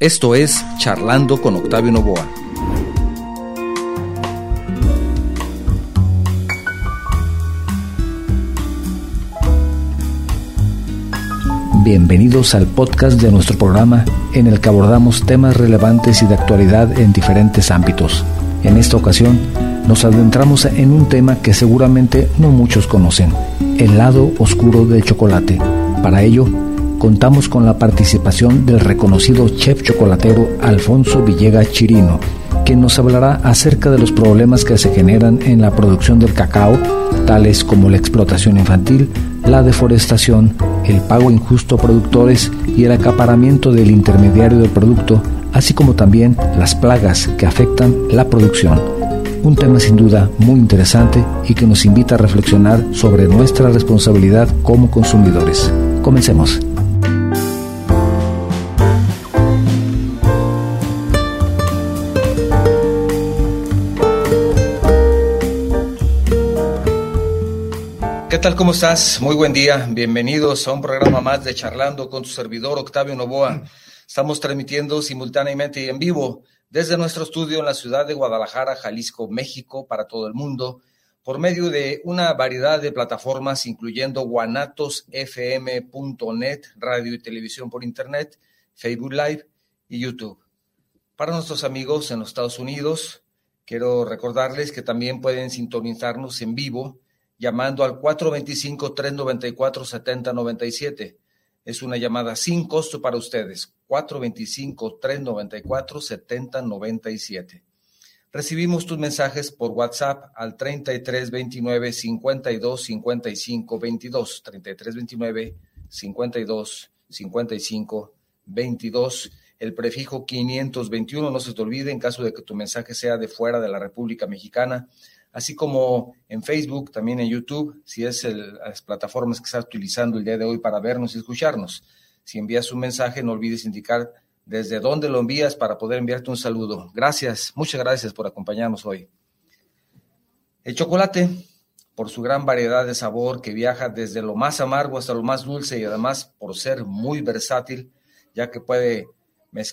Esto es Charlando con Octavio Novoa. Bienvenidos al podcast de nuestro programa en el que abordamos temas relevantes y de actualidad en diferentes ámbitos. En esta ocasión nos adentramos en un tema que seguramente no muchos conocen, el lado oscuro del chocolate. Para ello, contamos con la participación del reconocido chef chocolatero Alfonso Villegas Chirino, quien nos hablará acerca de los problemas que se generan en la producción del cacao, tales como la explotación infantil, la deforestación, el pago injusto a productores y el acaparamiento del intermediario del producto, así como también las plagas que afectan la producción. Un tema sin duda muy interesante y que nos invita a reflexionar sobre nuestra responsabilidad como consumidores. Comencemos. Tal? ¿Cómo estás? Muy buen día. Bienvenidos a un programa más de Charlando con tu servidor Octavio Novoa. Estamos transmitiendo simultáneamente y en vivo desde nuestro estudio en la ciudad de Guadalajara, Jalisco, México, para todo el mundo, por medio de una variedad de plataformas, incluyendo guanatosfm.net, radio y televisión por Internet, Facebook Live y YouTube. Para nuestros amigos en los Estados Unidos, quiero recordarles que también pueden sintonizarnos en vivo llamando al 425-394-7097. Es una llamada sin costo para ustedes. 425-394-7097. Recibimos tus mensajes por WhatsApp al 3329 52 55 22. 3329 52 55 22. El prefijo 521, no se te olvide en caso de que tu mensaje sea de fuera de la República Mexicana así como en Facebook, también en YouTube, si es las plataformas que estás utilizando el día de hoy para vernos y escucharnos. Si envías un mensaje, no olvides indicar desde dónde lo envías para poder enviarte un saludo. Gracias, muchas gracias por acompañarnos hoy. El chocolate, por su gran variedad de sabor que viaja desde lo más amargo hasta lo más dulce y además por ser muy versátil, ya que puede,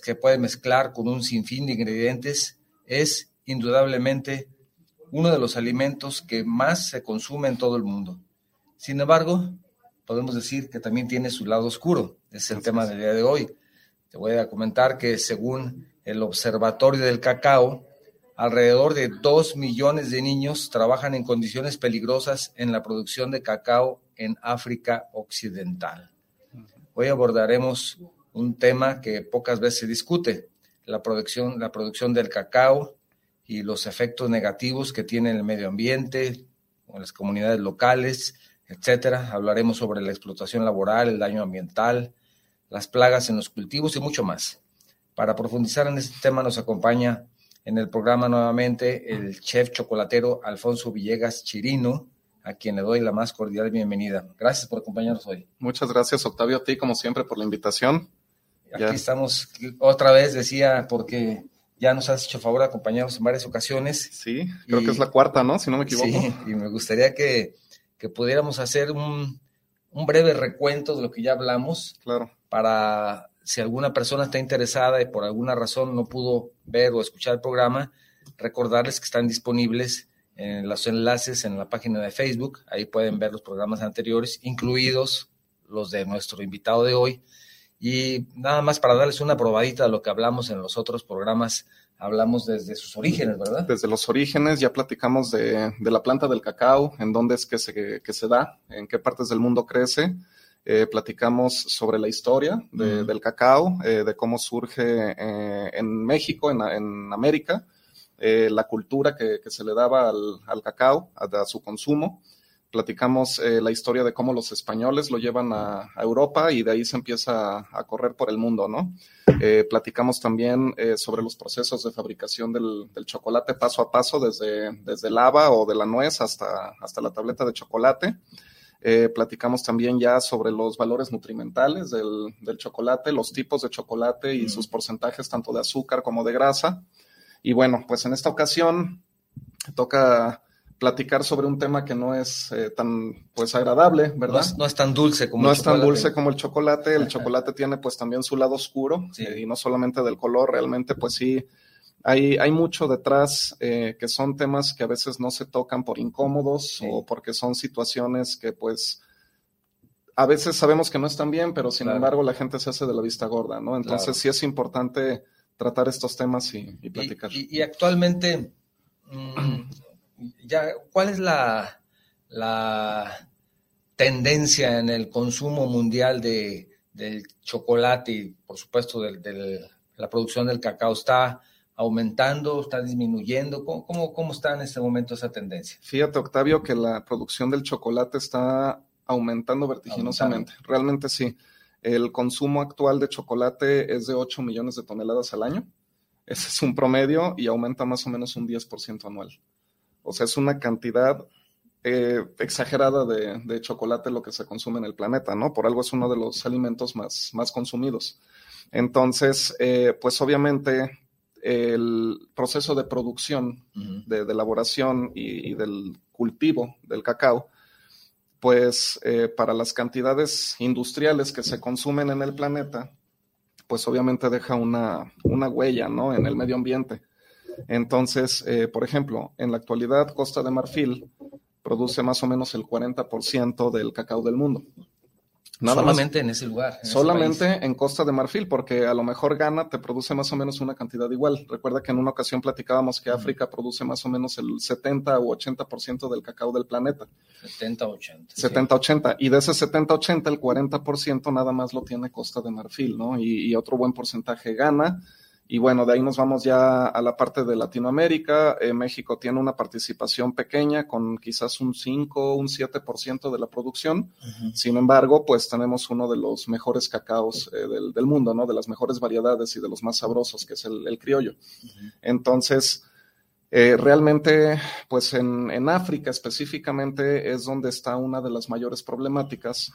que puede mezclar con un sinfín de ingredientes, es indudablemente uno de los alimentos que más se consume en todo el mundo. Sin embargo, podemos decir que también tiene su lado oscuro. Es el tema del día de hoy. Te voy a comentar que según el Observatorio del Cacao, alrededor de dos millones de niños trabajan en condiciones peligrosas en la producción de cacao en África Occidental. Hoy abordaremos un tema que pocas veces se discute, la producción, la producción del cacao, y los efectos negativos que tiene en el medio ambiente, en las comunidades locales, etcétera. Hablaremos sobre la explotación laboral, el daño ambiental, las plagas en los cultivos y mucho más. Para profundizar en este tema nos acompaña en el programa nuevamente el chef chocolatero Alfonso Villegas Chirino, a quien le doy la más cordial bienvenida. Gracias por acompañarnos hoy. Muchas gracias, Octavio, a ti como siempre por la invitación. Aquí estamos otra vez, decía, porque ya nos has hecho favor de acompañarnos en varias ocasiones. Sí, creo que es la cuarta, ¿no? Si no me equivoco. Sí, y me gustaría que, pudiéramos hacer un, breve recuento de lo que ya hablamos. Claro. Para si alguna persona está interesada y por alguna razón no pudo ver o escuchar el programa, recordarles que están disponibles en los enlaces en la página de Facebook. Ahí pueden ver los programas anteriores, incluidos los de nuestro invitado de hoy y nada más para darles una probadita de lo que hablamos en los otros programas, hablamos desde sus orígenes, ¿verdad? Desde los orígenes, ya platicamos de, la planta del cacao, en dónde es que se, que se da, en qué partes del mundo crece. Eh, platicamos sobre la historia del cacao, eh, de cómo surge eh, en México, en, en América, la cultura que, se le daba al, al cacao, a, su consumo platicamos eh, la historia de cómo los españoles lo llevan a, Europa y de ahí se empieza a, correr por el mundo, ¿no? Eh, platicamos también eh, sobre los procesos de fabricación del, chocolate paso a paso, desde, desde el haba o de la nuez hasta, hasta la tableta de chocolate. platicamos también ya sobre los valores nutrimentales del, del chocolate, los tipos de chocolate y sus porcentajes tanto de azúcar como de grasa. Y bueno, pues en esta ocasión toca platicar sobre un tema que no es eh, tan pues agradable, ¿verdad? No es, tan dulce como no el chocolate. No es tan dulce como el chocolate. El chocolate tiene pues también su lado oscuro eh, y no solamente del color, realmente pues sí hay, hay mucho detrás eh, que son temas que a veces no se tocan por incómodos o porque son situaciones que pues a veces sabemos que no están bien, pero sin embargo la gente se hace de la vista gorda, ¿no? Entonces sí es importante tratar estos temas y, platicar. Y, actualmente, mm, ya, ¿cuál es la, la tendencia en el consumo mundial de, del chocolate y, por supuesto, de, la producción del cacao? ¿Está aumentando, está disminuyendo? ¿Cómo, ¿Cómo, cómo, está en este momento esa tendencia? Fíjate, Octavio, que la producción del chocolate está aumentando vertiginosamente. Realmente sí. El consumo actual de chocolate es de 8 millones de toneladas al año. Ese es un promedio y aumenta más o menos un 10% anual. O sea, es una cantidad eh, exagerada de, chocolate lo que se consume en el planeta, ¿no? Por algo es uno de los alimentos más, más consumidos. Entonces, eh, pues obviamente el proceso de producción, de, elaboración y, del cultivo del cacao, pues eh, para las cantidades industriales que se consumen en el planeta, pues obviamente deja una, huella, ¿no? En el medio ambiente. Entonces, eh, por ejemplo, en la actualidad Costa de Marfil produce más o menos el 40% del cacao del mundo solamente en ese lugar. solamente en Costa de Marfil, porque a lo mejor Ghana te produce más o menos una cantidad igual. Recuerda que en una ocasión platicábamos que África produce más o menos el 70 u 80% del cacao del planeta. 70-80. 70-80. Y de ese 70-80, el 40% nada más lo tiene Costa de Marfil, ¿no? Y, y otro buen porcentaje Ghana y bueno, de ahí nos vamos ya a la parte de Latinoamérica. Eh, México tiene una participación pequeña con quizás un 5, un 7% de la producción. Sin embargo, pues tenemos uno de los mejores cacaos eh, del, mundo, ¿no? De las mejores variedades y de los más sabrosos, que es el, criollo. Entonces, eh, realmente, pues en, en África específicamente es donde está una de las mayores problemáticas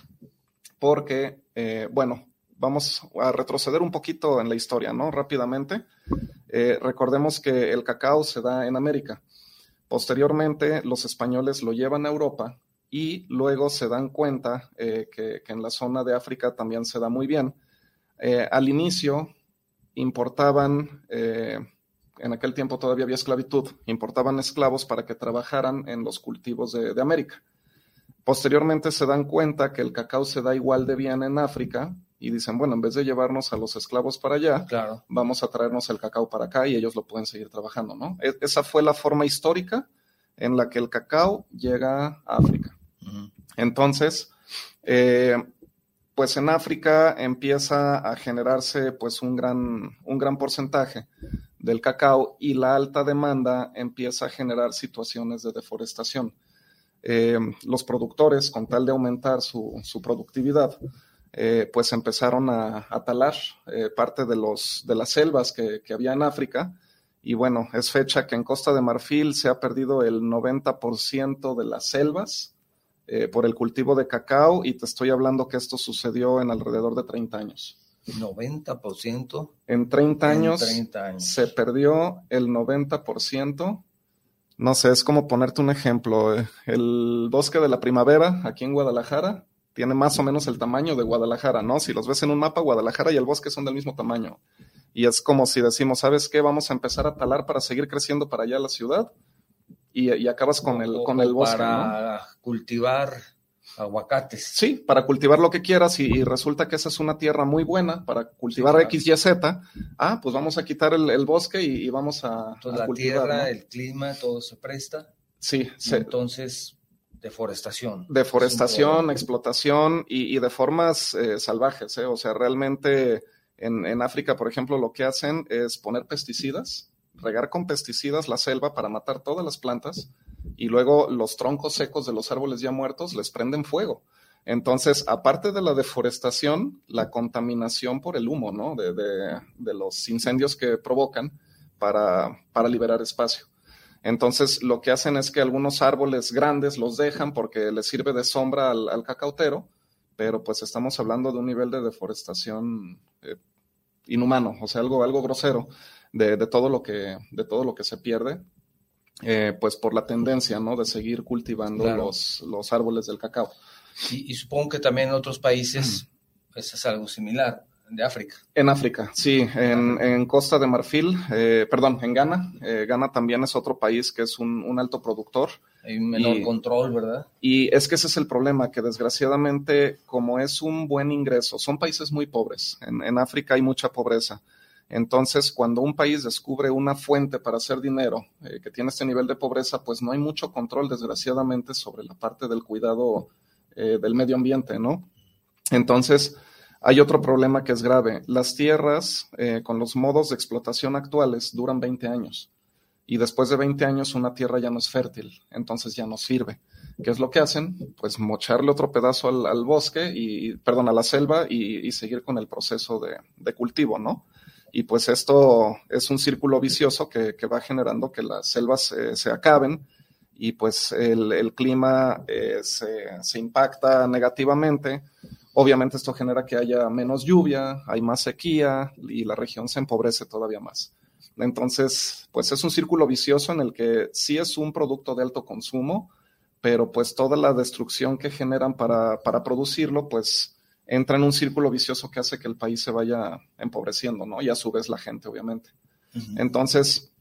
porque, bueno, vamos a retroceder un poquito en la historia, ¿no? Rápidamente. Eh, recordemos que el cacao se da en América. Posteriormente, los españoles lo llevan a Europa y luego se dan cuenta eh, que, en la zona de África también se da muy bien. Eh, al inicio importaban, en aquel tiempo todavía había esclavitud, importaban esclavos para que trabajaran en los cultivos de, de América. Posteriormente se dan cuenta que el cacao se da igual de bien en África y dicen, bueno, en vez de llevarnos a los esclavos para allá, claro. vamos a traernos el cacao para acá y ellos lo pueden seguir trabajando, ¿no? E, esa fue la forma histórica en la que el cacao llega a África. Entonces, eh, pues en África empieza a generarse pues un gran, un gran porcentaje del cacao y la alta demanda empieza a generar situaciones de deforestación. Eh, los productores, con tal de aumentar su, su productividad, eh, pues empezaron a, talar eh, parte de, los, de las selvas que, había en África. Y bueno, es fecha que en Costa de Marfil se ha perdido el 90% de las selvas eh, por el cultivo de cacao y te estoy hablando que esto sucedió en alrededor de 30 años. 90%. En 30 años, en 30 años. se perdió el 90%. No sé, es como ponerte un ejemplo. El bosque de la primavera, aquí en Guadalajara, tiene más o menos el tamaño de Guadalajara, ¿no? Si los ves en un mapa, Guadalajara y el bosque son del mismo tamaño. Y es como si decimos, ¿sabes qué? Vamos a empezar a talar para seguir creciendo para allá la ciudad y, acabas con el, con el bosque. Para cultivar aguacates. Sí, para cultivar lo que quieras y, resulta que esa es una tierra muy buena para cultivar X, Y, Z. Ah, pues vamos a quitar el, bosque y, vamos a, Entonces, la tierra, el clima, todo se presta. Sí, sí. Entonces Deforestación. Deforestación, explotación y, de formas eh, salvajes. ¿eh? O sea, realmente en, África, por ejemplo, lo que hacen es poner pesticidas, regar con pesticidas la selva para matar todas las plantas y luego los troncos secos de los árboles ya muertos les prenden fuego. Entonces, aparte de la deforestación, la contaminación por el humo, ¿no? De, de los incendios que provocan para, para liberar espacio. Entonces, lo que hacen es que algunos árboles grandes los dejan porque les sirve de sombra al, cacautero, pero pues estamos hablando de un nivel de deforestación eh, inhumano, o sea, algo, algo grosero de, todo lo que, de todo lo que se pierde. eh, pues por la tendencia, ¿no? De seguir cultivando los, los árboles del cacao. Y, supongo que también en otros países eso es algo similar de África. En África, sí, en, Costa de Marfil, eh, perdón, en Ghana. Eh, Ghana también es otro país que es un, alto productor. Hay un menor control, ¿verdad? Y es que ese es el problema, que desgraciadamente, como es un buen ingreso, son países muy pobres. En, en África hay mucha pobreza. Entonces, cuando un país descubre una fuente para hacer dinero eh, que tiene este nivel de pobreza, pues no hay mucho control, desgraciadamente, sobre la parte del cuidado del medio ambiente, ¿no? Entonces, hay otro problema que es grave. Las tierras, eh, con los modos de explotación actuales, duran 20 años. Y después de 20 años, una tierra ya no es fértil, entonces ya no sirve. ¿Qué es lo que hacen? Pues mocharle otro pedazo al, bosque y, perdón, a la selva y, seguir con el proceso de, cultivo, ¿no? y pues esto es un círculo vicioso que, va generando que las selvas se acaben y pues el, clima eh, se, impacta negativamente. Obviamente esto genera que haya menos lluvia, hay más sequía y la región se empobrece todavía más. Entonces, pues es un círculo vicioso en el que sí es un producto de alto consumo, pero pues toda la destrucción que generan para, para producirlo, pues entra en un círculo vicioso que hace que el país se vaya empobreciendo, ¿no? Y a su vez la gente, obviamente. Entonces,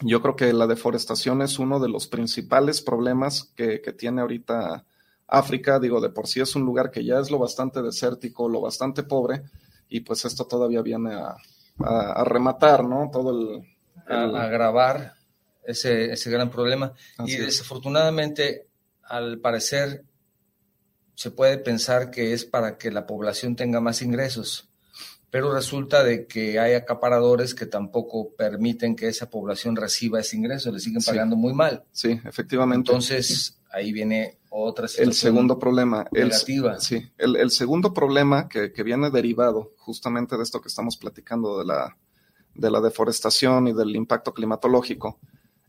yo creo que la deforestación es uno de los principales problemas que, tiene ahorita África. Digo, de por sí es un lugar que ya es lo bastante desértico, lo bastante pobre, y pues esto todavía viene a, rematar, ¿no? Todo el... A, agravar ese, ese gran problema. y desafortunadamente, al parecer, se puede pensar que es para que la población tenga más ingresos, pero resulta de que hay acaparadores que tampoco permiten que esa población reciba ese ingreso, le siguen pagando muy mal. Sí, efectivamente. Entonces, ahí viene otra situación. El segundo problema. Negativa. sí, el, segundo problema que, viene derivado justamente de esto que estamos platicando de la, de la deforestación y del impacto climatológico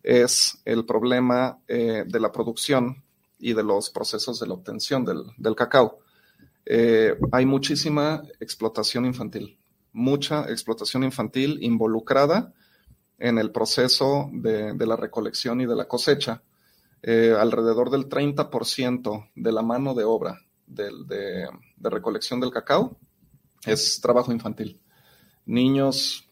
es el problema eh, de la producción y de los procesos de la obtención del, cacao. Eh, hay muchísima explotación infantil, mucha explotación infantil involucrada en el proceso de, la recolección y de la cosecha. Eh, alrededor del 30% de la mano de obra de, de, recolección del cacao es trabajo infantil. Niños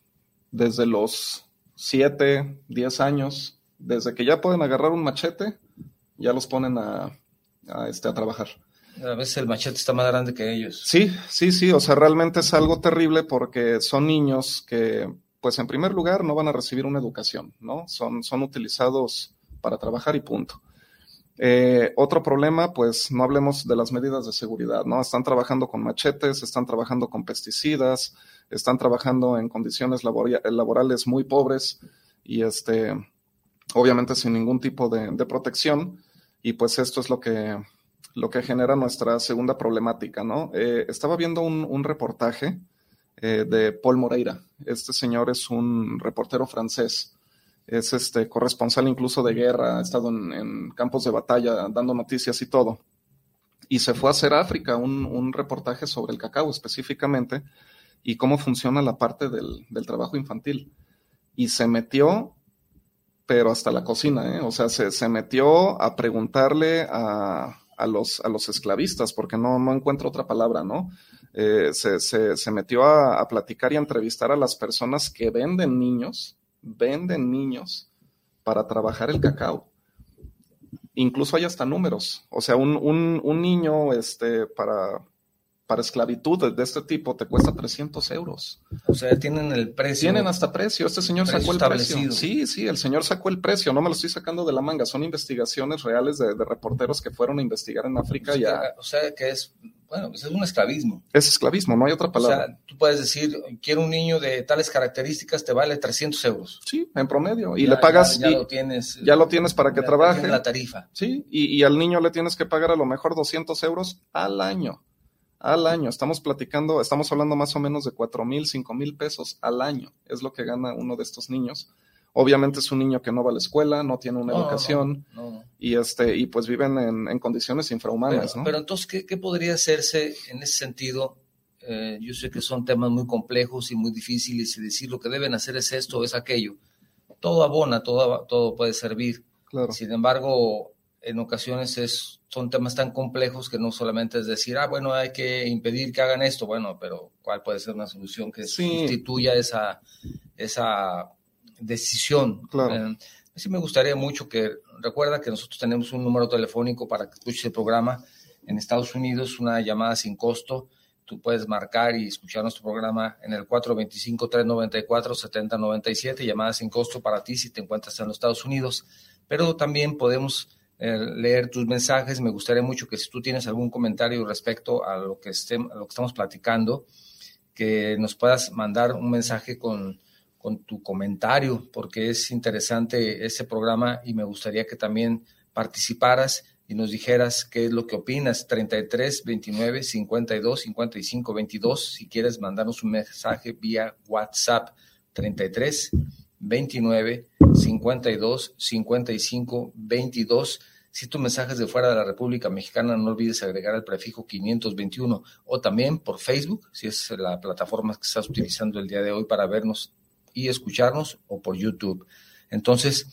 desde los 7, 10 años, desde que ya pueden agarrar un machete ya los ponen a, este, a trabajar. A veces el machete está más grande que ellos. Sí, sí, sí, o sea, realmente es algo terrible porque son niños que, pues en primer lugar, no van a recibir una educación, ¿no? Son, son utilizados para trabajar y punto. Eh, otro problema, pues no hablemos de las medidas de seguridad, ¿no? Están trabajando con machetes, están trabajando con pesticidas, están trabajando en condiciones laborales muy pobres y este, obviamente sin ningún tipo de, protección, y pues esto es lo que, lo que genera nuestra segunda problemática, ¿no? Eh, estaba viendo un, reportaje eh, de Paul Moreira. Este señor es un reportero francés, es este corresponsal incluso de guerra, ha estado en, campos de batalla dando noticias y todo. Y se fue a hacer África un, un reportaje sobre el cacao específicamente y cómo funciona la parte del, del trabajo infantil. Y se metió pero hasta la cocina, ¿eh? O sea, se, metió a preguntarle a, los, a los esclavistas, porque no, no encuentro otra palabra, ¿no? Eh, se, metió a, platicar y a entrevistar a las personas que venden niños, venden niños para trabajar el cacao. Incluso hay hasta números. O sea, un, un, un niño este, para, para esclavitud de este tipo te cuesta 300 euros. O sea, tienen el precio. Tienen hasta precio. Este señor sacó el precio. Sí, sí, el señor sacó el precio. No me lo estoy sacando de la manga. Son investigaciones reales de, reporteros que fueron a investigar en África. ya. o sea, que es, bueno, pues es un esclavismo. Es esclavismo, no hay otra palabra. O sea, tú puedes decir, quiero un niño de tales características, te vale 300 euros. Sí, en promedio. Y le pagas. Ya, lo tienes. Ya lo tienes para que trabaje. La tarifa. Sí, y, y al niño le tienes que pagar a lo mejor 200 euros al año al año. Estamos platicando, estamos hablando más o menos de cuatro mil, cinco mil pesos al año. Es lo que gana uno de estos niños. Obviamente es un niño que no va a la escuela, no tiene una educación y este y pues viven en, condiciones infrahumanas. Pero, pero entonces, ¿qué, podría hacerse en ese sentido? Eh, yo sé que son temas muy complejos y muy difíciles y decir lo que deben hacer es esto o es aquello, todo abona, todo, todo puede servir. Claro. Sin embargo, en ocasiones es, son temas tan complejos que no solamente es decir, ah, bueno, hay que impedir que hagan esto, bueno, pero ¿cuál puede ser una solución que Sí. sustituya esa, esa decisión? Claro. Eh, sí me gustaría mucho que, recuerda que nosotros tenemos un número telefónico para que escuches el programa en Estados Unidos, una llamada sin costo. Tú puedes marcar y escuchar nuestro programa en el 425-394-7097, llamada sin costo para ti si te encuentras en los Estados Unidos. Pero también podemos leer tus mensajes. Me gustaría mucho que si tú tienes algún comentario respecto a lo que, a lo que estamos platicando, que nos puedas mandar un mensaje con, con tu comentario, porque es interesante ese programa y me gustaría que también participaras y nos dijeras qué es lo que opinas. 33 29 52 55 22. Si quieres mandarnos un mensaje vía WhatsApp, 33 29 52 55 22. Si tu mensaje es de fuera de la República Mexicana, no olvides agregar el prefijo 521 o también por Facebook, si es la plataforma que estás utilizando el día de hoy para vernos y escucharnos, o por YouTube. Entonces,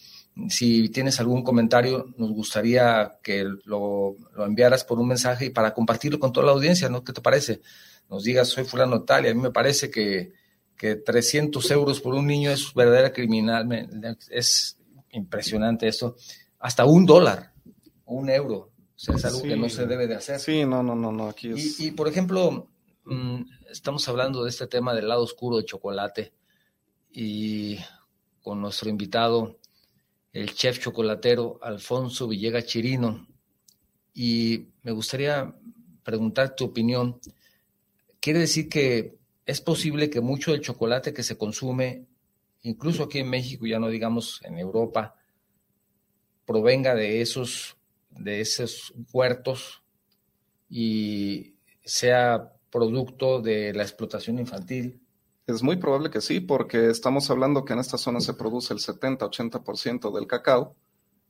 si tienes algún comentario, nos gustaría que lo, lo enviaras por un mensaje y para compartirlo con toda la audiencia, ¿no? ¿Qué te parece? Nos digas, soy fulano tal, y a mí me parece que, que 300 euros por un niño es verdadera criminal, es impresionante esto. Hasta un dólar, un euro, o sea, es algo que no se debe de hacer. Sí, no, no, no, no, aquí es... Y, y, por ejemplo, mm, estamos hablando de este tema del lado oscuro de chocolate y con nuestro invitado, el chef chocolatero Alfonso Villega Chirino. Y me gustaría preguntar tu opinión. ¿Quiere decir que es posible que mucho del chocolate que se consume, incluso aquí en México, ya no digamos en Europa, provenga de esos, de esos huertos y sea producto de la explotación infantil. Es muy probable que sí, porque estamos hablando que en esta zona se produce el 70-80% del cacao.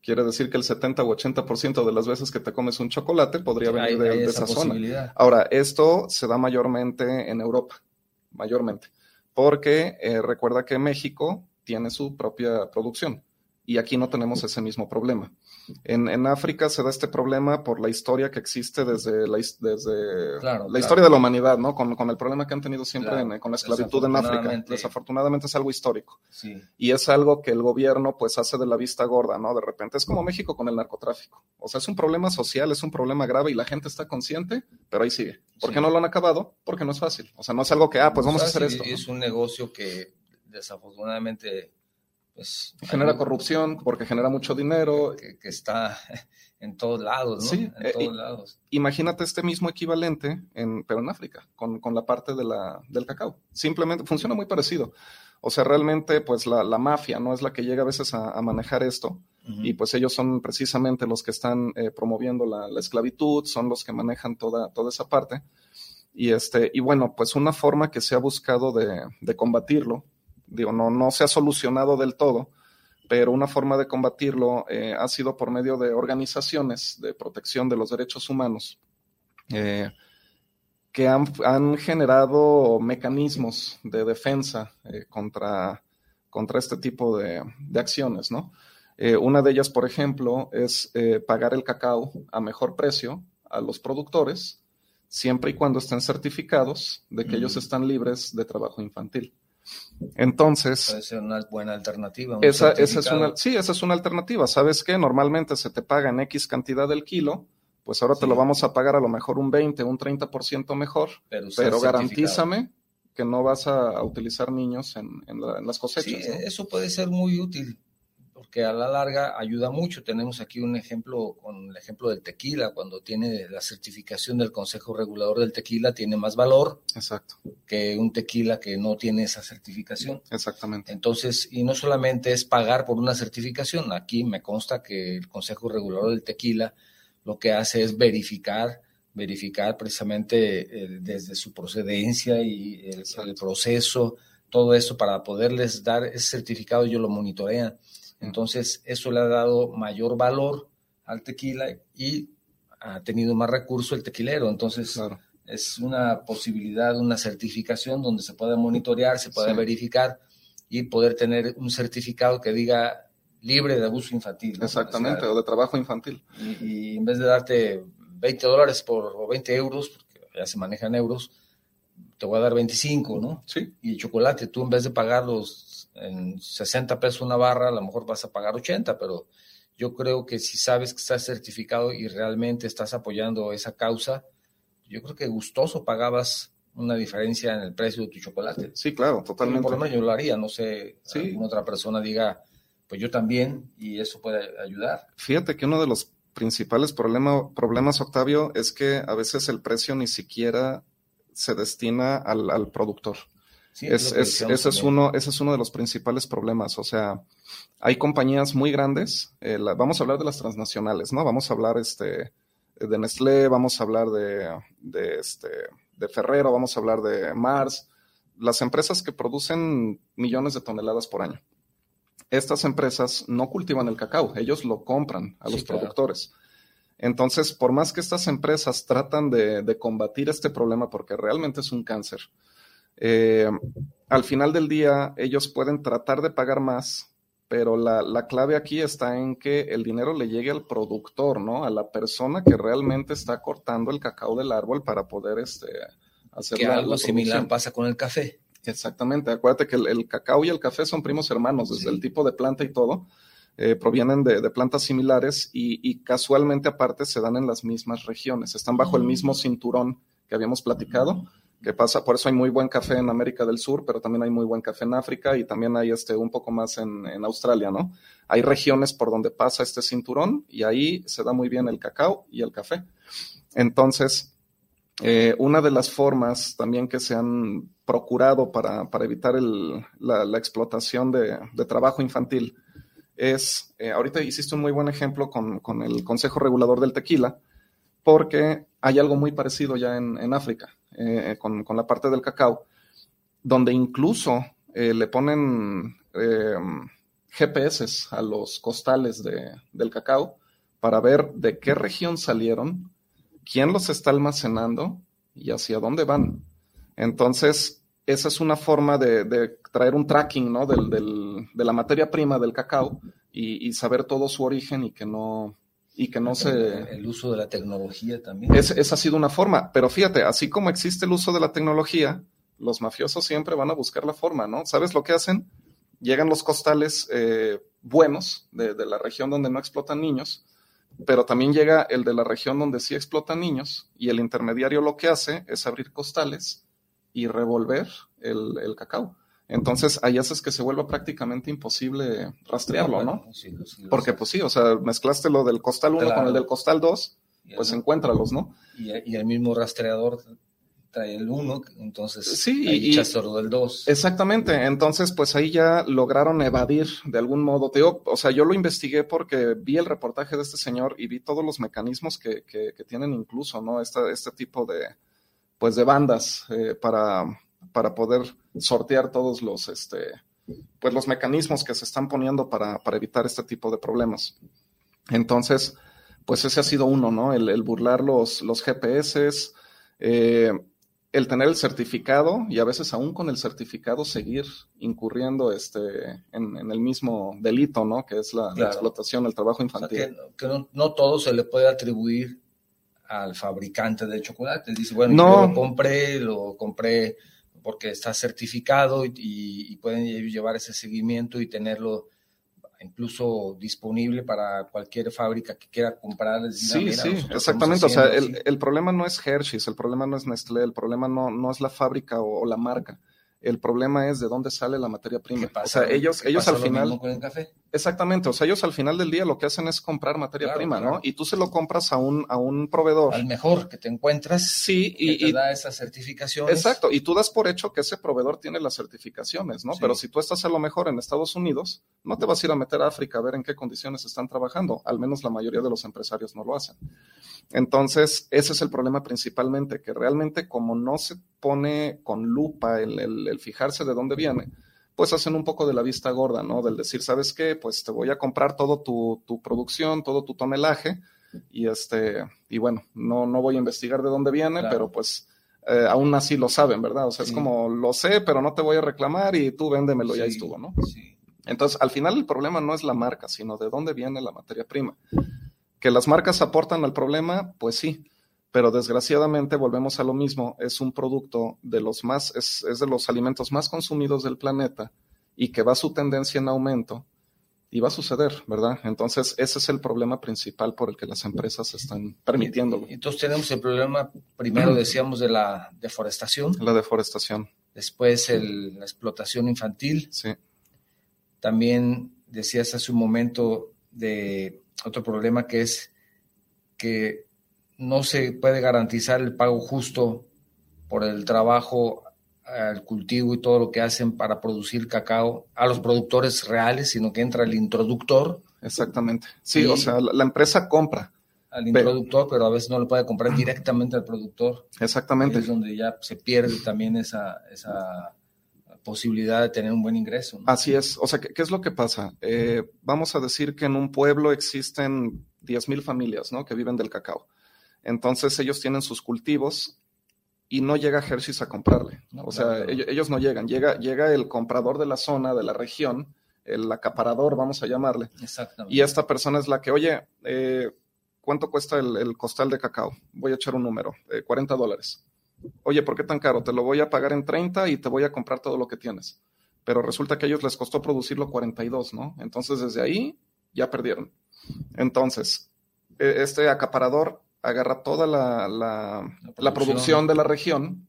Quiere decir que el 70 o 80% de las veces que te comes un chocolate podría venir Hay- de, hay de esa esa zona. Ahora, esto se da mayormente en Europa, mayormente, porque eh, recuerda que México tiene su propia producción y aquí no tenemos ese mismo problema. En, en África se da este problema por la historia que existe desde la, desde Claro, la claro. historia de la humanidad, ¿no? Con, con el problema que han tenido siempre Claro. en- con la esclavitud en África. Desafortunadamente. Es algo histórico Sí. y es algo que el gobierno pues hace de la vista gorda, ¿no? De repente es como México con el narcotráfico. O sea, es un problema social, es un problema grave y la gente está consciente, pero ahí sigue. ¿Por Sí. qué no lo han acabado? Porque no es fácil. O sea, no es algo que, ah, pues vamos a hacer esto. ¿no? Es un negocio que desafortunadamente pues, Genera corrupción porque genera mucho dinero. que, que está en todos lados, ¿no? Sí, en eh, todos lados. Imagínate este mismo equivalente, en, pero en África, con, con la parte de la, del cacao. Simplemente funciona muy parecido. O sea, realmente, pues la, la mafia no es la que llega a veces a, a manejar esto. Y pues ellos son precisamente los que están eh, promoviendo la, la esclavitud, son los que manejan toda, toda esa parte. Y, este, y bueno, pues una forma que se ha buscado de, de combatirlo, digo, no, no se ha solucionado del todo, pero una forma de combatirlo eh, ha sido por medio de organizaciones de protección de los derechos humanos eh, que han, han generado mecanismos de defensa eh, contra, contra este tipo de, de acciones, ¿no? Una de ellas, por ejemplo, es pagar el cacao a mejor precio a los productores, siempre y cuando estén certificados de que Mm. ellos están libres de trabajo infantil. Entonces, Puede ser una buena alternativa. un esa, esa es una, sí, esa es una alternativa. ¿Sabes qué? Normalmente se te paga en X cantidad del kilo, pues ahora te Sí. lo vamos a pagar a lo mejor un 20, un 30% mejor, pero, garantízame que no vas a, utilizar niños en, en la- en las Sí, cosechas. ¿no? eso puede ser muy útil, porque a la larga ayuda mucho. Tenemos aquí un ejemplo con el ejemplo del tequila. Cuando tiene la certificación del Consejo Regulador del Tequila, tiene más valor Exacto, que un tequila que no tiene esa certificación. exactamente. Entonces, y no solamente es pagar por una certificación, aquí me consta que el Consejo Regulador del Tequila lo que hace es verificar, verificar precisamente eh, desde su procedencia y el, el proceso, todo eso para poderles dar ese certificado, ellos lo monitorean. Entonces, eso le ha dado mayor valor al tequila y ha tenido más recurso el tequilero. Entonces, Claro. es una posibilidad, una certificación donde se puede monitorear, se puede Sí. verificar y poder tener un certificado que diga libre de abuso infantil. Exactamente, o, de trabajo infantil. Y, en vez de darte 20 dólares por, o 20 euros, porque ya se manejan euros, te voy a dar 25, ¿no? Sí. Y el chocolate, tú en vez de pagarlos en 60 pesos una barra, a lo mejor vas a pagar 80, pero yo creo que si sabes que estás certificado y realmente estás apoyando esa causa, yo creo que gustoso pagabas una diferencia en el precio de tu chocolate. Sí, claro, totalmente. Por lo menos yo lo haría, no sé, si otra persona diga, pues yo también, y eso puede ayudar. Fíjate que uno de los principales problemas, Octavio, es que a veces el precio ni siquiera se destina al, productor. Sí, es, ese, es uno, ese es uno de los principales problemas. O sea, hay compañías muy grandes, eh, vamos a hablar de las transnacionales, ¿no? Vamos a hablar este, de Nestlé, vamos a hablar de, de, este, de Ferrero, vamos a hablar de Mars, las empresas que producen millones de toneladas por año estas empresas no cultivan el cacao, ellos lo compran a los productores. Entonces, por más que estas empresas tratan de, combatir este problema, porque realmente es un cáncer, eh, al final del día ellos pueden tratar de pagar más, pero la, clave aquí está en que el dinero le llegue al productor, ¿no? A la persona que realmente está cortando el cacao del árbol para poder este, hacer que algo similar pasa con el café. Exactamente, acuérdate que el, cacao y el café son primos hermanos, desde el tipo de planta y todo, eh, provienen de, plantas similares y, casualmente aparte se dan en las mismas regiones, están bajo el mismo cinturón que habíamos platicado, que pasa, por eso hay muy buen café en América del Sur, pero también hay muy buen café en África y también hay este un poco más en, en Australia, ¿no? Hay regiones por donde pasa este cinturón y ahí se da muy bien el cacao y el café. Entonces, eh, una de las formas también que se han procurado para, evitar la, explotación de, trabajo infantil es, eh, ahorita hiciste un muy buen ejemplo con, el Consejo Regulador del Tequila, porque hay algo muy parecido ya en, África, eh, con, la parte del cacao, donde incluso le ponen GPS a los costales del cacao para ver de qué región salieron quién los está almacenando y hacia dónde van. Entonces, esa es una forma de, traer un tracking ¿no? del, de la materia prima del cacao y, saber todo su origen y que no, y que no se... El uso de la tecnología también. esa ha sido una forma, pero fíjate, así como existe el uso de la tecnología, los mafiosos siempre van a buscar la forma, ¿no? ¿Sabes lo que hacen? Llegan los costales eh, buenos de, de, la región donde no explotan niños pero también llega el de la región donde sí explotan niños y el intermediario lo que hace es abrir costales y revolver el, cacao. Entonces ahí haces que se vuelva prácticamente imposible rastrearlo, ¿no? Porque pues sí, o sea, mezclaste lo del costal 1 con el del costal 2, pues encuéntralos, ¿no? Y, y, el mismo rastreador trae el 1, entonces sí, ahí y, solo del 2. Exactamente, entonces pues ahí ya lograron evadir de algún modo. Te o sea, yo lo investigué porque vi el reportaje de este señor y vi todos los mecanismos que, que, tienen incluso, ¿no? Este, este tipo de, pues de bandas eh, para, para poder sortear todos los, este, pues los mecanismos que se están poniendo para, para evitar este tipo de problemas. Entonces, pues ese ha sido uno, ¿no? El, el burlar los, los GPS, eh, el tener el certificado y a veces aún con el certificado seguir incurriendo este, en, el mismo delito, ¿no? Que es la, explotación, el trabajo infantil. que, no, todo se le puede atribuir al fabricante de chocolate. Dice, bueno, yo lo compré, lo compré porque está certificado y pueden llevar ese seguimiento y tenerlo incluso disponible para cualquier fábrica que quiera comprar. sí, sí, exactamente. O sea, el, problema no es Hershey's, el problema no es Nestlé, el problema no, no es la fábrica o la marca. El problema es de dónde sale la materia prima. o sea, ellos, ellos al final. Con el café? Exactamente. O sea, ellos al final del día lo que hacen es comprar materia prima, ¿no? Y tú se lo compras a un, a un proveedor. Al mejor que te encuentras. Sí, y. te da esas certificaciones. Exacto. Y tú das por hecho que ese proveedor tiene las certificaciones, ¿no? Pero si tú estás a lo mejor en Estados Unidos, no te vas a ir a meter a África a ver en qué condiciones están trabajando. Al menos la mayoría de los empresarios no lo hacen. Entonces, ese es el problema principalmente, que realmente como no se pone con lupa el, fijarse de dónde viene, pues hacen un poco de la vista gorda, ¿no? Del decir, ¿sabes qué? Pues te voy a comprar todo tu, producción, todo tu tonelaje, y este, y bueno, no, no voy a investigar de dónde viene, pero pues eh, aún así lo saben, ¿verdad? O sea, es como, lo sé, pero no te voy a reclamar y tú véndemelo, ya estuvo, ¿no? Sí. Entonces, al final el problema no es la marca, sino de dónde viene la materia prima. Que las marcas aportan al problema, pues sí, pero desgraciadamente volvemos a lo mismo, es un producto de los más, es, es de los alimentos más consumidos del planeta y que va su tendencia en aumento y va a suceder, ¿verdad? Entonces, ese es el problema principal por el que las empresas están permitiéndolo. Entonces, tenemos el problema, primero decíamos, de la deforestación. La deforestación. Después, el, la explotación infantil. Sí. También decías hace un momento de otro problema que es que no se puede garantizar el pago justo por el trabajo al cultivo y todo lo que hacen para producir cacao a los productores reales, sino que entra el introductor. Exactamente. Sí, o sea, la, empresa compra. Al introductor, pero, a veces no lo puede comprar directamente al productor. Exactamente. Es donde ya se pierde también esa, esa posibilidad de tener un buen ingreso. Así es. O sea, ¿qué, es lo que pasa? Eh, vamos a decir que en un pueblo existen 10.000 familias, ¿no? Que viven del cacao. Entonces ellos tienen sus cultivos y no llega Hershey's a comprarle. o sea, Ellos, no llegan. Llega, llega el comprador de la zona, de la región, el acaparador, vamos a llamarle. Exactamente. Y esta persona es la que, oye, eh, ¿cuánto cuesta el, costal de cacao? Voy a echar un número, 40 eh, dólares. Oye, ¿por qué tan caro? Te lo voy a pagar en 30 y te voy a comprar todo lo que tienes. Pero resulta que a ellos les costó producirlo 42, ¿no? Entonces, desde ahí ya perdieron. Entonces, e, este acaparador agarra toda la, la, producción. de la región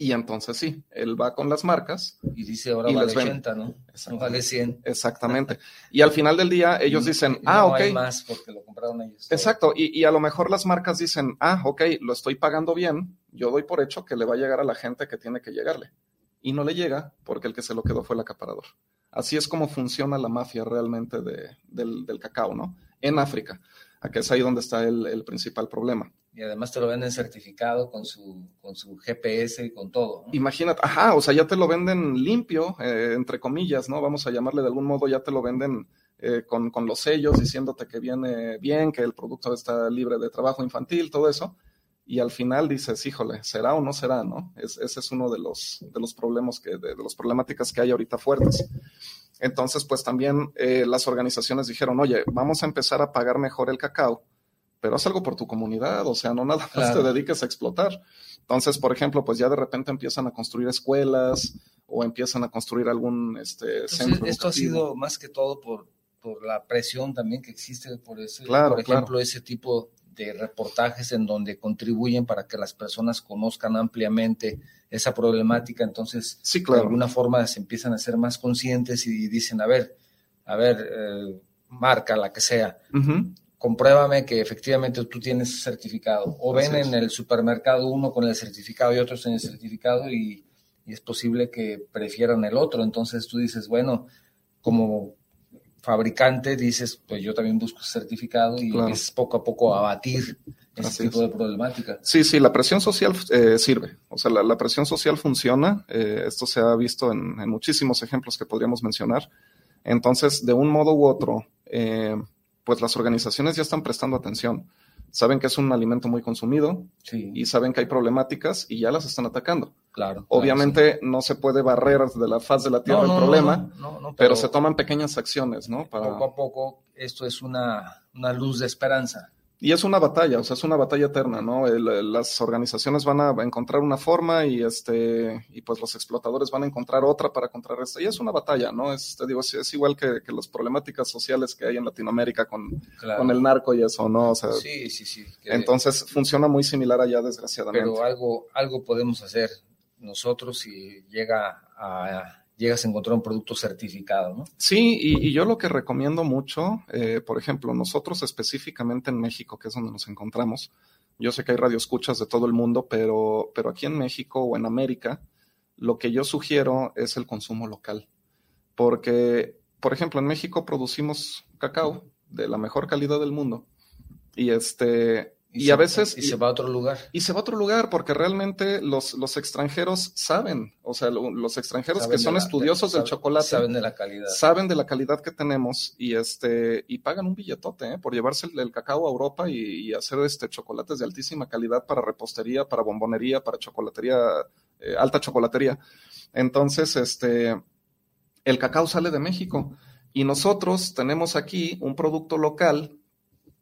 y entonces sí, él va con las marcas. Y dice, ahora vale 80, ¿no? No vale 100. Exactamente. Y al final del día ellos dicen, ah, ok. Hay más porque lo compraron ellos. Exacto. Y, y, a lo mejor las marcas dicen, ah, ok, lo estoy pagando bien, yo doy por hecho que le va a llegar a la gente que tiene que llegarle. Y no le llega porque el que se lo quedó fue el acaparador. Así es como funciona la mafia realmente de, del, del cacao, ¿no? En África. Aquí es ahí donde está el, principal problema. Y además te lo venden certificado con su, con su GPS y con todo. Imagínate, ajá, o sea, ya te lo venden limpio, eh, entre comillas, ¿no? Vamos a llamarle de algún modo, ya te lo venden eh, con, los sellos diciéndote que viene bien, que el producto está libre de trabajo infantil, todo eso. Y al final dices, híjole, ¿será o no será, no? ese es uno de los, de los problemas que, de, de las problemáticas que hay ahorita fuertes. Entonces, pues también eh, las organizaciones dijeron, oye, vamos a empezar a pagar mejor el cacao, pero haz algo por tu comunidad, o sea, no nada más te dediques a explotar. Entonces, por ejemplo, pues ya de repente empiezan a construir escuelas o empiezan a construir algún este, centro. Esto ha sido más que todo por, por la presión también que existe por ese, por ejemplo, ese tipo de reportajes en donde contribuyen para que las personas conozcan ampliamente esa problemática, entonces de alguna forma se empiezan a ser más conscientes y dicen, a ver, a ver, eh, marca la que sea, compruébame que efectivamente tú tienes certificado. O ven en el supermercado uno con el certificado y otros en el certificado y, y es posible que prefieran el otro. Entonces tú dices, bueno, como fabricante dices, pues yo también busco certificado y es poco a poco abatir ese tipo de problemática. Sí, sí, la presión social eh, sirve. O sea, la, presión social funciona. Eh, esto se ha visto en, muchísimos ejemplos que podríamos mencionar. Entonces, de un modo u otro, eh, pues las organizaciones ya están prestando atención. Saben que es un alimento muy consumido y saben que hay problemáticas y ya las están atacando. Claro. Obviamente no se puede barrer de la faz de la tierra el problema, pero, se toman pequeñas acciones, ¿no? Para... Poco a poco esto es una, una luz de esperanza. Y es una batalla, o sea, es una batalla eterna, ¿no? las organizaciones van a encontrar una forma y este y pues los explotadores van a encontrar otra para contrarrestar. Y es una batalla, ¿no? Es, te digo, es, igual que, las problemáticas sociales que hay en Latinoamérica con, con el narco y eso, ¿no? O sea, sí, sí, sí. entonces funciona muy similar allá, desgraciadamente. Pero algo, algo podemos hacer nosotros si llega a llegas a encontrar un producto certificado, ¿no? Sí, y, yo lo que recomiendo mucho, eh, por ejemplo, nosotros específicamente en México, que es donde nos encontramos, yo sé que hay radioescuchas de todo el mundo, pero, pero aquí en México o en América, lo que yo sugiero es el consumo local. Porque, por ejemplo, en México producimos cacao de la mejor calidad del mundo. Y este, Y, a veces... Y se va a otro lugar. Y se va a otro lugar porque realmente los, los extranjeros saben, o sea, los extranjeros que son estudiosos del chocolate. Saben de la calidad. Saben de la calidad que tenemos y este y pagan un billetote ¿eh? por llevarse el, cacao a Europa y, hacer este chocolates de altísima calidad para repostería, para bombonería, para chocolatería, eh, alta chocolatería. Entonces, este, el cacao sale de México y nosotros tenemos aquí un producto local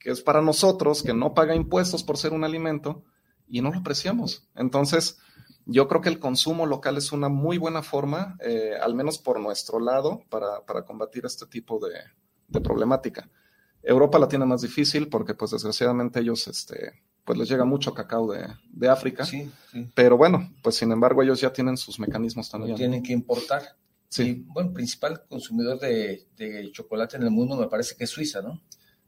que es para nosotros, que no paga impuestos por ser un alimento y no lo apreciamos. Entonces, yo creo que el consumo local es una muy buena forma, eh, al menos por nuestro lado, para, combatir este tipo de, problemática. Europa la tiene más difícil porque, pues, desgraciadamente ellos, este, pues, les llega mucho cacao de, África. Sí, Pero bueno, pues, sin embargo, ellos ya tienen sus mecanismos también. tienen que importar. Sí. bueno, principal consumidor de, de chocolate en el mundo me parece que es Suiza, ¿no?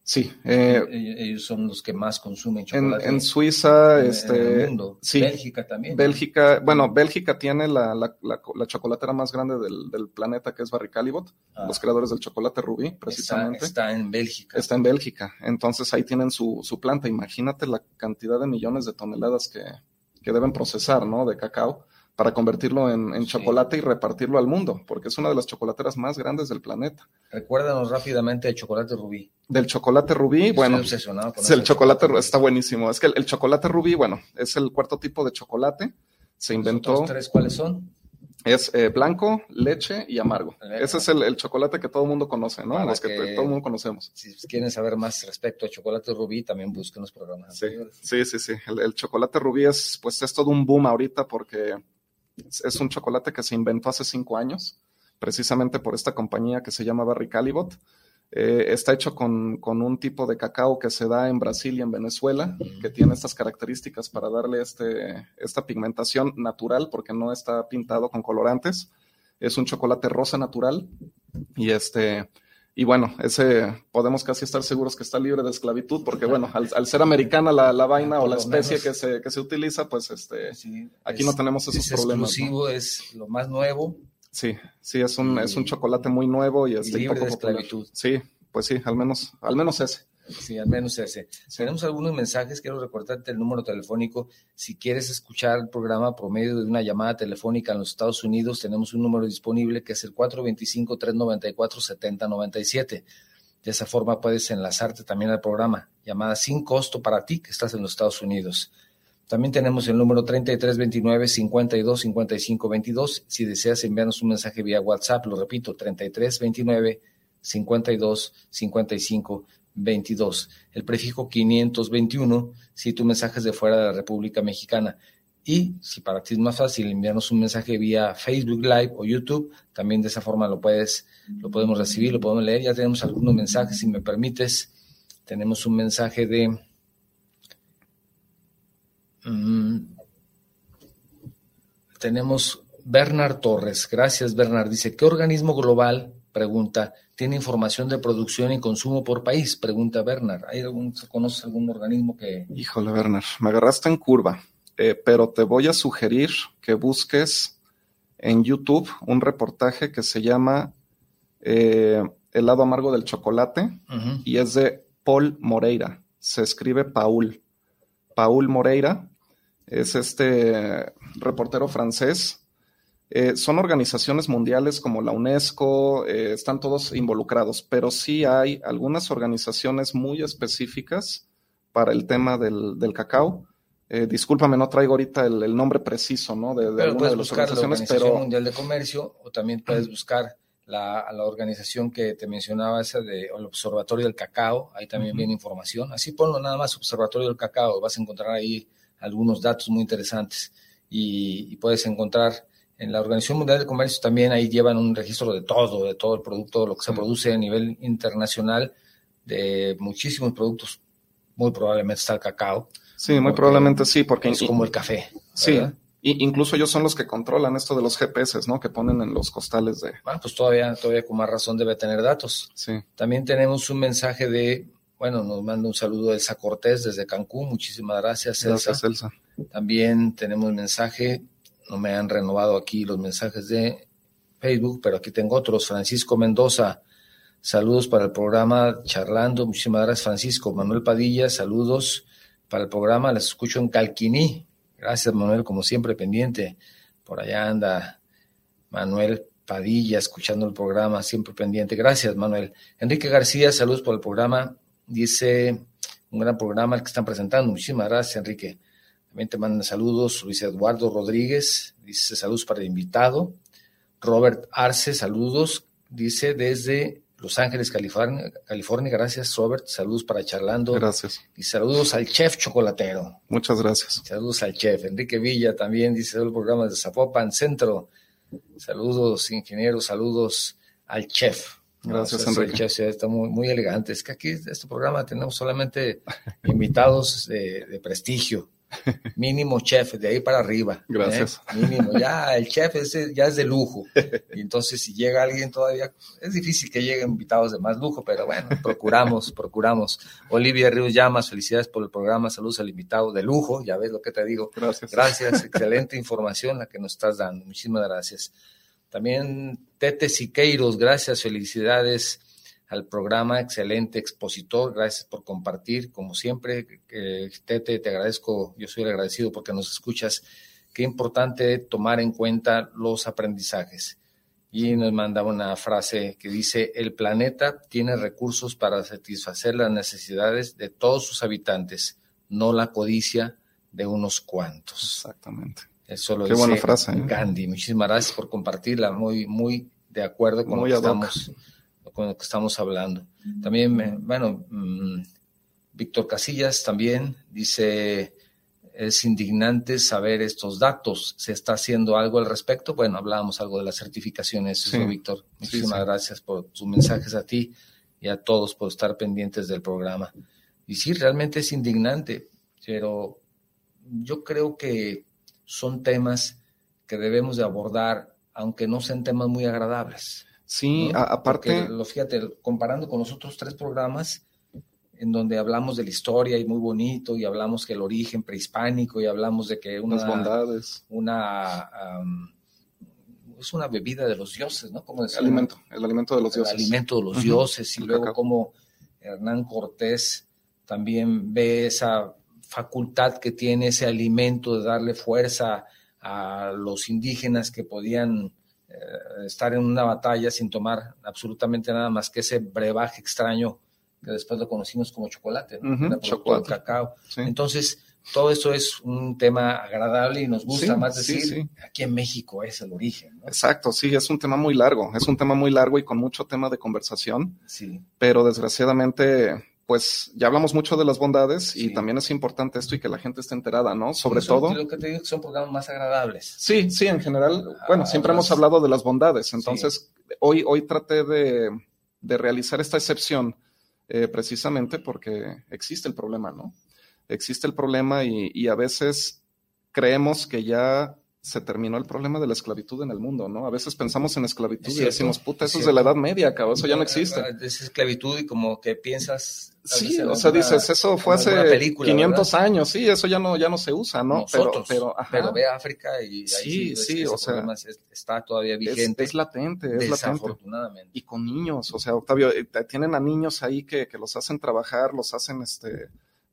Sí. Eh, ellos son los que más consumen chocolate. En, Suiza, este. Sí. Bélgica también. Bélgica, bueno, Bélgica tiene la, la, la, chocolatera más grande del, del, planeta, que es Barry Callebaut, ah. los creadores del chocolate rubí, precisamente. Está, en Bélgica. Está en Bélgica. Entonces ahí tienen su, su planta. Imagínate la cantidad de millones de toneladas que, que deben procesar, ¿no? De cacao para convertirlo en, chocolate y repartirlo al mundo, porque es una de las chocolateras más grandes del planeta. Recuérdanos rápidamente el chocolate rubí. Del chocolate rubí, bueno, obsesionado con el chocolate está buenísimo. Es que el, chocolate rubí, bueno, es el cuarto tipo de chocolate. Se inventó. ¿Los tres cuáles son? Es eh, blanco, leche y amargo. Ese es el, chocolate que todo el mundo conoce, ¿no? Los que, todo el mundo conocemos. Si quieren saber más respecto al chocolate rubí, también busquen los programas. Sí, sí, sí, sí. El, el, chocolate rubí es, pues, es todo un boom ahorita porque es un chocolate que se inventó hace cinco años, precisamente por esta compañía que se llama Barry Calibot. Eh, está hecho con, un tipo de cacao que se da en Brasil y en Venezuela, que tiene estas características para darle este, esta pigmentación natural, porque no está pintado con colorantes. Es un chocolate rosa natural y este y bueno, ese podemos casi estar seguros que está libre de esclavitud, porque bueno, al, ser americana la, la vaina o la especie que se, que se utiliza, pues este, aquí no tenemos esos es problemas. Exclusivo, es lo más nuevo. Sí, sí, es un, es un chocolate muy nuevo y, es este, libre de esclavitud. Sí, pues sí, al menos, al menos ese. Sí, al menos ese. Tenemos algunos mensajes, quiero recordarte el número telefónico. Si quieres escuchar el programa por medio de una llamada telefónica en los Estados Unidos, tenemos un número disponible que es el 425-394-7097. De esa forma puedes enlazarte también al programa, llamada sin costo para ti que estás en los Estados Unidos. También tenemos el número 3329-525522. Si deseas enviarnos un mensaje vía WhatsApp, lo repito, 3329 52 55 22, el prefijo 521 si tu mensaje es de fuera de la República Mexicana. Y si para ti es más fácil enviarnos un mensaje vía Facebook Live o YouTube, también de esa forma lo puedes, lo podemos recibir, lo podemos leer. Ya tenemos algunos mensajes, si me permites. Tenemos un mensaje de mm, tenemos Bernard Torres. Gracias, Bernard. Dice, ¿qué organismo global Pregunta, ¿tiene información de producción y consumo por país? Pregunta Bernard. ¿Hay algún, ¿Conoces algún organismo que...? Híjole, Bernard, me agarraste en curva, eh, pero te voy a sugerir que busques en YouTube un reportaje que se llama eh, El lado amargo del chocolate y es de Paul Moreira. Se escribe Paul. Paul Moreira es este reportero francés eh, son organizaciones mundiales como la UNESCO, eh, están todos involucrados, pero sí hay algunas organizaciones muy específicas para el tema del, cacao. Eh, discúlpame, no traigo ahorita el, nombre preciso ¿no? de, de alguna de las organizaciones, la Organización Mundial de Comercio o también puedes buscar la, la organización que te mencionaba, esa de el Observatorio del Cacao, ahí también viene información. Así ponlo nada más, Observatorio del Cacao, vas a encontrar ahí algunos datos muy interesantes y puedes encontrar en la Organización Mundial de Comercio también ahí llevan un registro de todo, de todo el producto, lo que se produce a nivel internacional, de muchísimos productos. Muy probablemente está el cacao. Sí, muy probablemente sí, porque es como el café. Sí, y incluso ellos son los que controlan esto de los GPS, ¿no? Que ponen en los costales de. Bueno, pues todavía, todavía con más razón debe tener datos. Sí. También tenemos un mensaje de, bueno, nos manda un saludo Elsa Cortés desde Cancún. Muchísimas gracias, Elsa. Gracias, Elsa. También tenemos un mensaje no me han renovado aquí los mensajes de Facebook, pero aquí tengo otros. Francisco Mendoza, saludos para el programa Charlando. Muchísimas gracias, Francisco. Manuel Padilla, saludos. para el programa. Les escucho en Calquiní. Gracias, Manuel, como siempre, pendiente. Por allá anda Manuel Padilla escuchando el programa, siempre pendiente. Gracias, Manuel. Enrique García, saludos por el programa. Dice, un gran programa el que están presentando. Muchísimas gracias, Enrique. También te mandan saludos Luis Eduardo Rodríguez, dice saludos para el invitado. Robert Arce, saludos, dice desde Los Ángeles, California. California. Gracias, Robert. Saludos para Charlando. Gracias. Y saludos al chef chocolatero. Muchas gracias. Saludos al chef. Enrique Villa también dice el programa de Zapopan Centro. Saludos, ingeniero. Saludos al chef. Gracias, No, Enrique. el chef está muy, muy elegante. Es que aquí, en este programa, tenemos solamente invitados de, de prestigio. Mínimo chef, de ahí para arriba. ¿eh? Gracias. Mínimo. Ya el chef es de- ya es de lujo. Y entonces, si llega alguien todavía, es difícil que lleguen invitados de más lujo, pero bueno, procuramos, procuramos. Olivia Ríos Llamas, felicidades por el programa. Saludos al invitado de lujo. Ya ves lo que te digo. Gracias. Gracias, excelente información la que nos estás dando. Muchísimas gracias. También Tete Siqueiros, gracias, felicidades al programa, excelente expositor, gracias por compartir, como siempre. Eh, Tete, te agradezco, yo soy el agradecido porque nos escuchas. Qué importante tomar en cuenta los aprendizajes. Y nos manda una frase que dice, el planeta tiene recursos para satisfacer las necesidades de todos sus habitantes, no la codicia de unos cuantos. Exactamente. Eso lo Qué dice buena frase, ¿eh? Gandhi. Muchísimas gracias por compartirla, muy, muy de acuerdo con, Muy lo que, estamos, con lo que estamos hablando. También, bueno, mm, Víctor Casillas también dice, es indignante saber estos datos. ¿Se está haciendo algo al respecto? Bueno, hablábamos algo de las certificaciones, Sí. Víctor. Sí, Muchísimas sí. gracias por tus mensajes a ti y a todos por estar pendientes del programa. Y sí, realmente es indignante, pero yo creo que son temas que debemos de abordar, aunque no sean temas muy agradables. Sí, aparte, Porque, lo, fíjate, comparando con los otros tres programas, en donde hablamos de la historia y muy bonito, y hablamos que el origen prehispánico, y hablamos de que una, las bondades, una es una bebida de los dioses, ¿no? Como el decía, alimento, el alimento de los el dioses. alimento de los dioses, y el luego cacao. como Hernán Cortés también ve esa facultad que tiene ese alimento de darle fuerza a los indígenas que podían estar en una batalla sin tomar absolutamente nada más que ese brebaje extraño que después lo conocimos como chocolate, ¿no? Chocolate. del cacao. Sí. Entonces, todo eso es un tema agradable y nos gusta Sí, más decir, sí. aquí en México es el origen, ¿no? Exacto, sí, es un tema muy largo, es un tema muy largo y con mucho tema de conversación, Sí, pero desgraciadamente, pues ya hablamos mucho de las bondades y también es importante esto y que la gente esté enterada, ¿no? Sobre Son- todo. Lo que te digo son programas más agradables. Sí, sí, en general, Ah, bueno, siempre hemos hablado de las bondades, entonces hoy, hoy traté de, de realizar esta excepción eh, precisamente porque existe el problema, ¿no? Existe el problema y, y a veces creemos que ya se terminó el problema de la esclavitud en el mundo, ¿no? A veces pensamos en esclavitud Es y decimos, puta, es eso es de la. Edad Media, cabrón, eso ya no existe. Es esclavitud y como que piensas... Sí, o sea, dices, eso fue hace película, 500 ¿verdad? años, sí, eso ya no, ya no se usa, ¿no? Nosotros, pero, pero, ajá, pero ve a África y ahí Sí, sí, ese o sea, es- está todavía vigente, es latente, es latente. desafortunadamente. y con niños, o sea, Octavio, eh, tienen a niños ahí que, que los hacen trabajar, los hacen, este,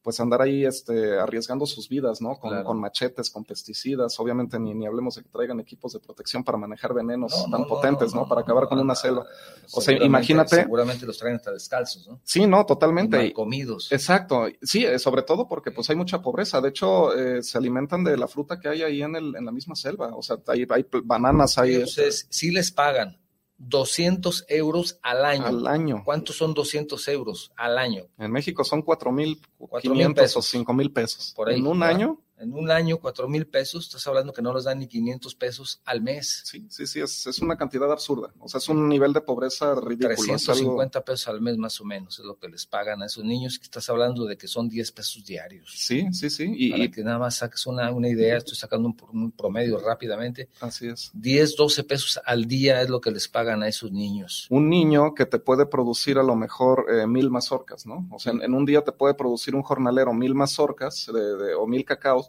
pues andar ahí, este, arriesgando sus vidas, ¿no? Con, Claro. con machetes, con pesticidas, obviamente ni, ni hablemos de que traigan equipos de protección para manejar venenos No, tan no, potentes, ¿no? Para acabar con una selva. O sea, imagínate- Seguramente los traen hasta descalzos, ¿no? Sí, no, Y totalmente. mal comidos. Exacto, sí, eh, sobre todo porque pues hay mucha pobreza. De hecho, eh, se alimentan de la fruta que hay ahí en, el, en la misma selva. O sea, hay, hay bananas, hay Entonces, sí les pagan 200 euros al año. al año. ¿Cuántos son 200 euros al año? En México son cuatro mil 4,000 quinientos o pesos. cinco mil pesos. Por ahí, en un ¿verdad? año, En un año, 4 mil pesos, estás hablando que no les dan ni 500 pesos al mes. sí, sí, sí, es, es una cantidad absurda. O sea, es un nivel de pobreza ridículo. es algo- 350 pesos al mes más o menos es lo que les pagan a esos niños que estás hablando de que son 10 pesos diarios. Sí, sí, sí. Y, Para y- que nada más saques una, una idea, estoy sacando un, un promedio rápidamente. así es. 10, 12 pesos al día es lo que les pagan a esos niños. Un niño que te puede producir a lo mejor eh, mil mazorcas, ¿no? O sea, en, en un día te puede producir un jornalero mil mazorcas de- de- o mil cacaos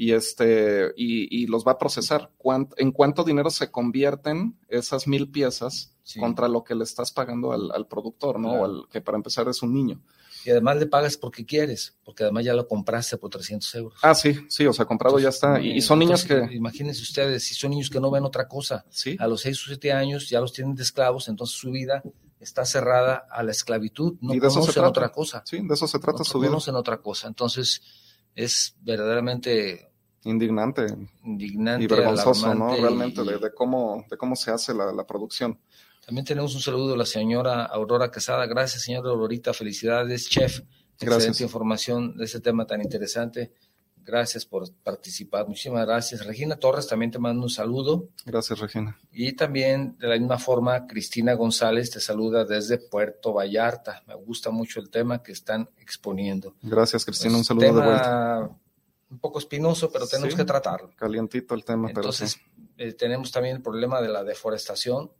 y, este, y, los va a procesar. ¿En cuánto dinero se convierten esas mil piezas contra lo que le estás pagando al, productor, ¿no? O al que para empezar es un niño. Y además le pagas porque quieres, porque además ya lo compraste por 300 euros. Ah, sí, sí, o sea, comprado ya está. Y, son niños que... Imagínense ustedes, si son niños que no ven otra cosa, ¿Sí? a los 6 o 7 años ya los tienen de esclavos, entonces su vida está cerrada a la esclavitud, no y de conocen otra cosa. Sí, de eso se trata su vida. No conocen otra cosa, entonces es verdaderamente... Indignante. Indignante. Y vergonzoso, ¿no? Realmente de, cómo, de cómo se hace la, la producción. También tenemos un saludo de la señora Aurora Quesada. Gracias, señora Aurorita. Felicidades, chef. Gracias. Excelente información de este tema tan interesante. Gracias por participar. Muchísimas gracias. Regina Torres también te mando un saludo. Gracias, Regina. Y también de la misma forma, Cristina González te saluda desde Puerto Vallarta. Me gusta mucho el tema que están exponiendo. Gracias, Cristina. un saludo de vuelta. Un poco espinoso, pero tenemos que tratarlo. Calientito el tema, Entonces, eh, tenemos también el problema de la deforestación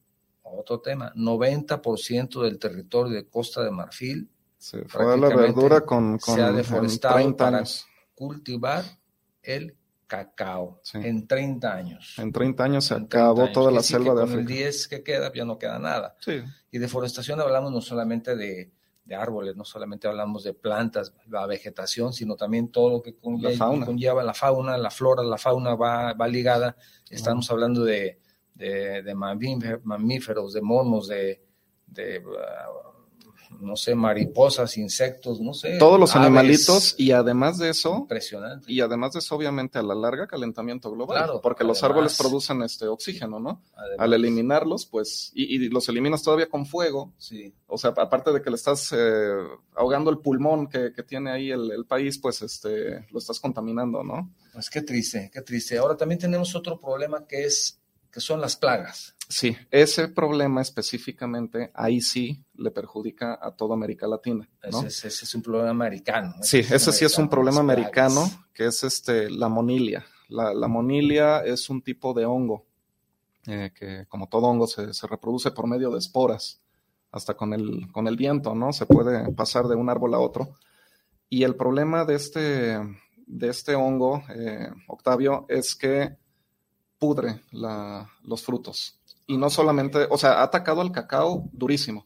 otro tema, 90% del territorio de Costa de Marfil se fue a la verdura con, con se ha deforestado para cultivar el cacao en 30 años. En 30 años se acabó toda la selva de África. En el 10 que queda ya no queda nada. Sí. Y deforestación hablamos no solamente de, de, árboles, no solamente hablamos de plantas, la vegetación, sino también todo lo que conlleva la fauna, conlleva, la, fauna la flora, la fauna va, va ligada. Estamos hablando de de, mamíferos, de monos, de, uh, no sé, mariposas, insectos, no sé. Todos los animalitos y además de eso. Impresionante. Y además de eso, obviamente, a la larga, calentamiento global. porque los árboles producen este oxígeno, ¿no? Al eliminarlos, pues, y, los eliminas todavía con fuego. Sí. O sea, aparte de que le estás eh, ahogando el pulmón que, tiene ahí el, el, país, pues, este, lo estás contaminando, ¿no? Pues qué triste, qué triste. Ahora también tenemos otro problema que es que son las plagas. Sí, ese problema específicamente, ahí sí le perjudica a toda América Latina. Ese, es un problema americano. Sí, ese, sí es un problema americano, que es este, la monilia. La, monilia es un tipo de hongo eh, que, como todo hongo, se, reproduce por medio de esporas, hasta con el, con el viento, ¿no? Se puede pasar de un árbol a otro. Y el problema de este, de este hongo, eh, Octavio, es que pudre los frutos. Y no solamente, o sea, ha atacado al cacao durísimo,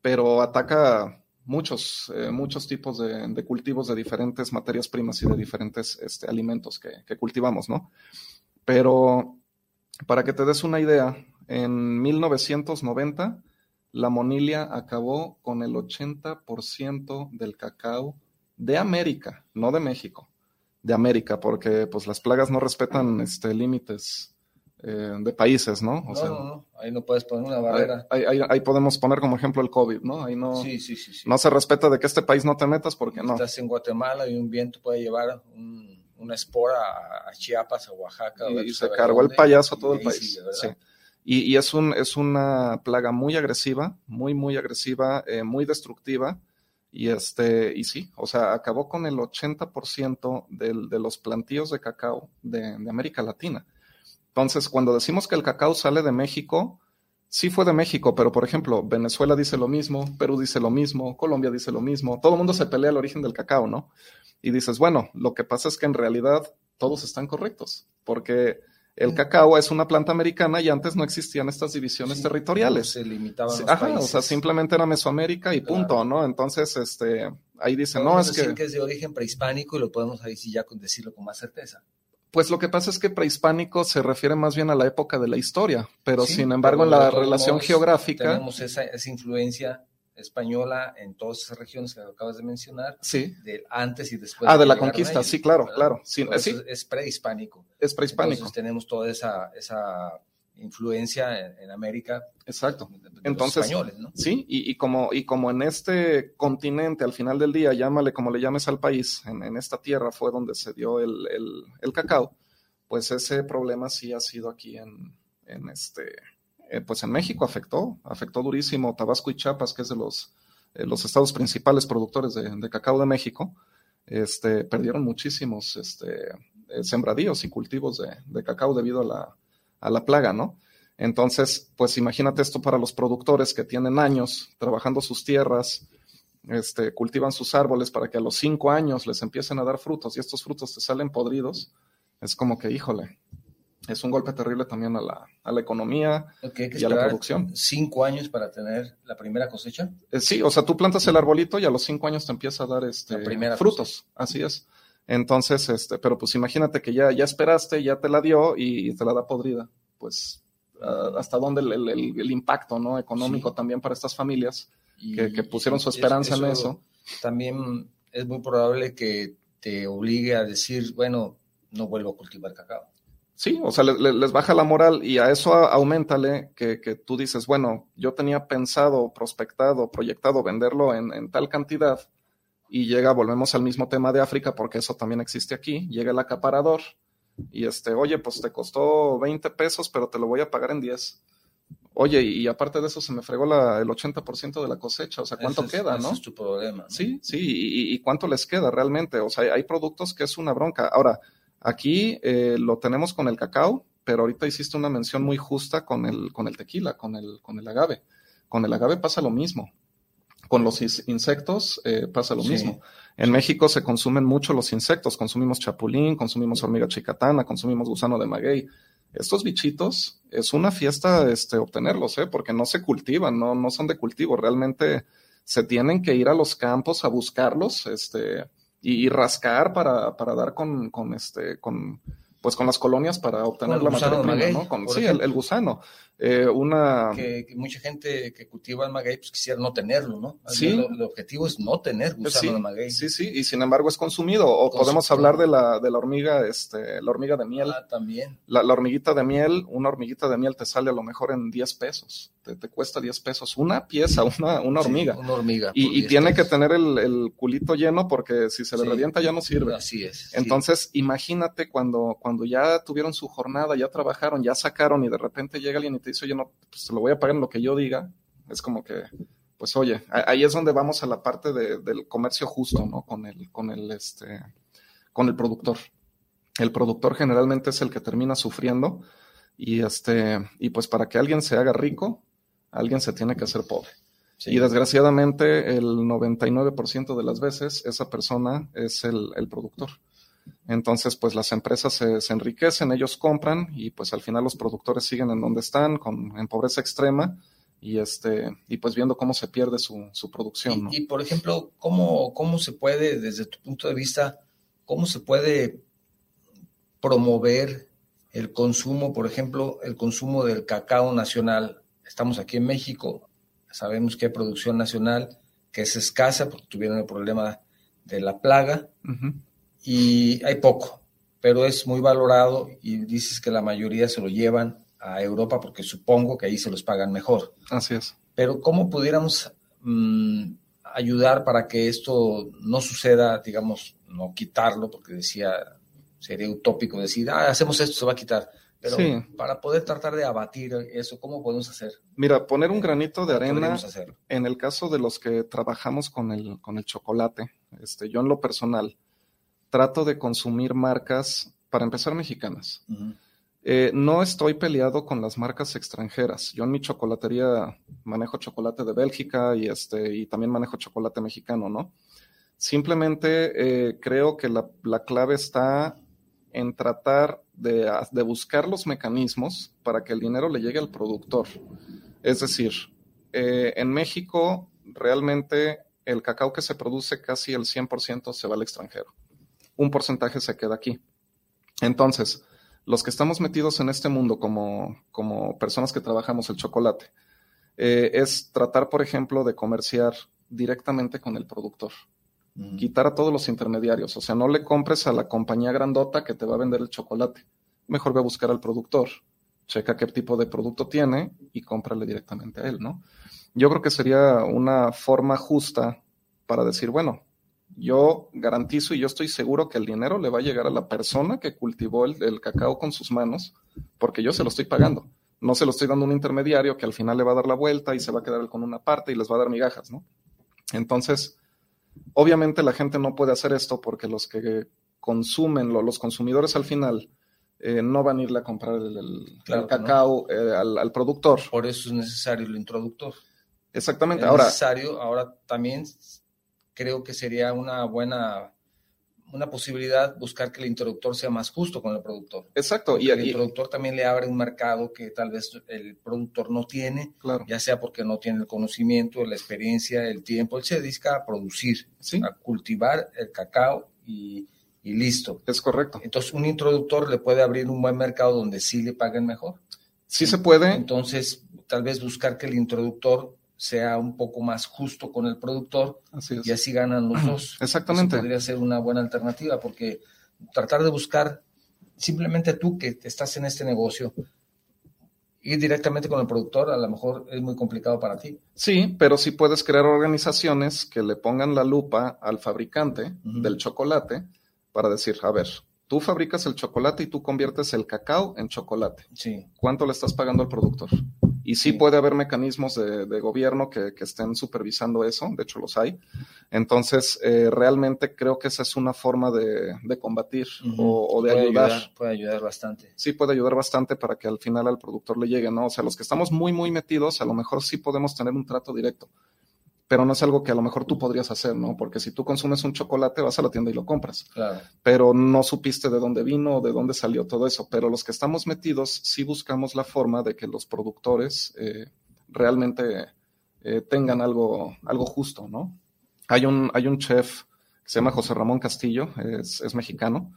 pero ataca muchos, eh, muchos tipos de, cultivos de diferentes materias primas y de diferentes este, alimentos que, cultivamos, ¿no? Pero para que te des una idea, en 1990 la monilia acabó con el 80% del cacao de América, no de México de América, porque pues las plagas no respetan este, límites eh, de países, ¿no? no, no, no, ahí no puedes poner una barrera. Ahí, podemos poner como ejemplo el COVID, ¿no? Ahí no, no se respeta de que este país no te metas porque no. Estás en Guatemala y un viento puede llevar una espora a, Chiapas, a Oaxaca. Y, se cargó el payaso a todo el país. Sí. Y, y, es, un, es una plaga muy agresiva, muy, muy agresiva, eh, muy destructiva y, este, y sí, o sea, acabó con el 80% de, de los plantíos de cacao de, América Latina. Entonces, cuando decimos que el cacao sale de México, sí fue de México, pero por ejemplo, Venezuela dice lo mismo, Perú dice lo mismo, Colombia dice lo mismo, todo el mundo se pelea el origen del cacao, ¿no? Y dices, bueno, lo que pasa es que en realidad todos están correctos, porque el cacao es una planta americana y antes no existían estas divisiones territoriales. Se limitaban los Ajá, o sea, simplemente era Mesoamérica y punto, ¿no? Entonces, este, ahí dicen, no, es decir que... es de origen prehispánico y lo podemos ahí sí ya decirlo con más certeza. Pues lo que pasa es que prehispánico se refiere más bien a la época de la historia, pero sin embargo en la relación geográfica... Tenemos esa, esa influencia española en todas esas regiones que acabas de mencionar. Sí. De antes y después. Ah, de, la conquista, sí, claro, claro. Sí, Es prehispánico. Es prehispánico. Entonces tenemos toda esa, esa influencia en, América. Exacto. Entonces, españoles, ¿no? Sí, y, como, y como en este continente, al final del día, llámale como le llames al país, en, esta tierra fue donde se dio el, el, cacao, pues ese problema sí ha sido aquí en, en este eh, pues en México afectó, afectó durísimo Tabasco y Chiapas, que es de los, eh, los estados principales productores de, cacao de México, este, perdieron muchísimos este, eh, sembradíos y cultivos de, cacao debido a la, a la plaga, ¿no? Entonces, pues imagínate esto para los productores que tienen años trabajando sus tierras, este, cultivan sus árboles para que a los cinco años les empiecen a dar frutos y estos frutos te salen podridos Es como que, híjole, es un golpe terrible también a la, a la economía y a la producción. ¿Cinco años para tener la primera cosecha? Eh, sí, o sea, tú plantas el arbolito y a los cinco años te empieza a dar este, frutos, así es. Entonces, este, pero pues imagínate que ya, ya esperaste, ya te la dio y, te la da podrida. Pues, ¿hasta dónde el, impacto ¿no? económico también para estas familias que, pusieron su esperanza en eso? También es muy probable que te obligue a decir, bueno, no vuelvo a cultivar cacao. Sí, o sea, les baja la moral y a eso aumentale que, que, tú dices, bueno, yo tenía pensado, prospectado, proyectado venderlo en, tal cantidad y llega, volvemos al mismo tema de África porque eso también existe aquí, llega el acaparador y este, oye, pues te costó 20 pesos, pero te lo voy a pagar en 10. Oye, y, aparte de eso se me fregó la, el 80% de la cosecha, o sea, ¿cuánto queda, no? es tu problema. Sí, sí, y, y, cuánto les queda realmente, o sea, hay productos que es una bronca. Ahora, Aquí eh, lo tenemos con el cacao, pero ahorita hiciste una mención muy justa con el, con el tequila, con el, con el agave. Con el agave pasa lo mismo. Con los insectos eh, pasa lo mismo. En México se consumen mucho los insectos. Consumimos chapulín, consumimos hormiga chicatana, consumimos gusano de maguey. Estos bichitos es una fiesta este, obtenerlos, ¿eh? porque no se cultivan, no, no son de cultivo. Realmente se tienen que ir a los campos a buscarlos. Este, y, rascar para, para dar con, con, este, con, pues con las colonias para obtener la materia prima, ¿no? Con, sí, el, gusano. Eh, una... Que, mucha gente que cultiva el maguey pues quisiera no tenerlo, ¿no? Sí. El, objetivo es no tener gusano de maguey. Sí, sí, y sin embargo es consumido. O podemos hablar de la, de la hormiga, este, la hormiga de miel. Ah, también. La, la, hormiguita de miel, una hormiguita de miel te sale a lo mejor en 10 pesos te, cuesta 10 pesos una pieza, una, una hormiga. una hormiga. Y, tiene que tener el, culito lleno porque si se le revienta ya no sirve. Así es. Entonces, imagínate cuando, cuando ya tuvieron su jornada, ya trabajaron, ya sacaron y de repente llega alguien y te dice, oye, no, pues te lo voy a pagar en lo que yo diga. Es como que, pues oye, ahí es donde vamos a la parte del comercio justo, ¿no? Con el, con el, este, con el productor. El productor generalmente es el que termina sufriendo y este, y pues para que alguien se haga rico, alguien se tiene que hacer pobre. Y desgraciadamente el 99% de las veces esa persona es el, productor. Entonces, pues las empresas se, enriquecen, ellos compran y pues al final los productores siguen en donde están, con, en pobreza extrema y este y pues viendo cómo se pierde su, producción. Y, por ejemplo, ¿cómo, ¿cómo se puede, desde tu punto de vista, cómo se puede promover el consumo, por ejemplo, el consumo del cacao nacional estamos aquí en México, sabemos que hay producción nacional que es escasa porque tuvieron el problema de la plaga y hay poco, pero es muy valorado y dices que la mayoría se lo llevan a Europa porque supongo que ahí se los pagan mejor. Así es. Pero ¿cómo pudiéramos mm, ayudar para que esto no suceda, digamos, no quitarlo, porque decía, sería utópico decir, ah, hacemos esto, se va a quitar pero para poder tratar de abatir eso, ¿cómo podemos hacer? Mira, poner un granito de arena en el caso de los que trabajamos con el, con el chocolate, este, yo en lo personal trato de consumir marcas, para empezar, mexicanas. Eh, no estoy peleado con las marcas extranjeras. Yo en mi chocolatería manejo chocolate de Bélgica y, este, y también manejo chocolate mexicano, ¿no? Simplemente eh, creo que la, la clave está en tratar de, buscar los mecanismos para que el dinero le llegue al productor. Es decir, eh, en México realmente el cacao que se produce casi el 100% se va al extranjero. Un porcentaje se queda aquí. Entonces, los que estamos metidos en este mundo como, como personas que trabajamos el chocolate, eh, es tratar, por ejemplo, de comerciar directamente con el productor quitar a todos los intermediarios. O sea, no le compres a la compañía grandota que te va a vender el chocolate. Mejor ve a buscar al productor, checa qué tipo de producto tiene y cómprale directamente a él, ¿no? Yo creo que sería una forma justa para decir, bueno, yo garantizo y yo estoy seguro que el dinero le va a llegar a la persona que cultivó el, el, cacao con sus manos, porque yo se lo estoy pagando. No se lo estoy dando a un intermediario que al final le va a dar la vuelta y se va a quedar con una parte y les va a dar migajas, ¿no? Entonces, Obviamente la gente no puede hacer esto porque los que consumen, los consumidores al final, eh, no van a irle a comprar el, cacao eh, al, productor. Por eso es necesario el introductor. Exactamente. Es ahora, necesario, ahora también creo que sería una buena una posibilidad buscar que el introductor sea más justo con el productor. Exacto. y el introductor también le abre un mercado que tal vez el productor no tiene, claro. ya sea porque no tiene el conocimiento, la experiencia, el tiempo. Él se dedica a producir, ¿Sí? a cultivar el cacao y, y, listo. Es correcto. Entonces, un introductor le puede abrir un buen mercado donde sí le paguen mejor. Sí se puede. Entonces, tal vez buscar que el introductor sea un poco más justo con el productor así y así ganan los dos. Exactamente. Eso podría ser una buena alternativa porque tratar de buscar simplemente tú que estás en este negocio ir directamente con el productor a lo mejor es muy complicado para ti. Sí, pero sí puedes crear organizaciones que le pongan la lupa al fabricante Uh -huh. del chocolate para decir, a ver, tú fabricas el chocolate y tú conviertes el cacao en chocolate. Sí. ¿Cuánto le estás pagando al productor? Y sí, sí. puede haber mecanismos de, de gobierno que, que, estén supervisando eso, de hecho los hay. Entonces, eh, realmente creo que esa es una forma de, de combatir uh -huh. o, o, de puede ayudar. ayudar. Puede ayudar bastante. Sí, puede ayudar bastante para que al final al productor le llegue, ¿no? O sea, los que estamos muy, muy metidos, a lo mejor sí podemos tener un trato directo pero no es algo que a lo mejor tú podrías hacer, ¿no? Porque si tú consumes un chocolate, vas a la tienda y lo compras. Claro. Pero no supiste de dónde vino, de dónde salió todo eso. Pero los que estamos metidos, sí buscamos la forma de que los productores eh, realmente eh, tengan algo, algo justo, ¿no? Hay un, hay un chef que se llama José Ramón Castillo, es, es mexicano,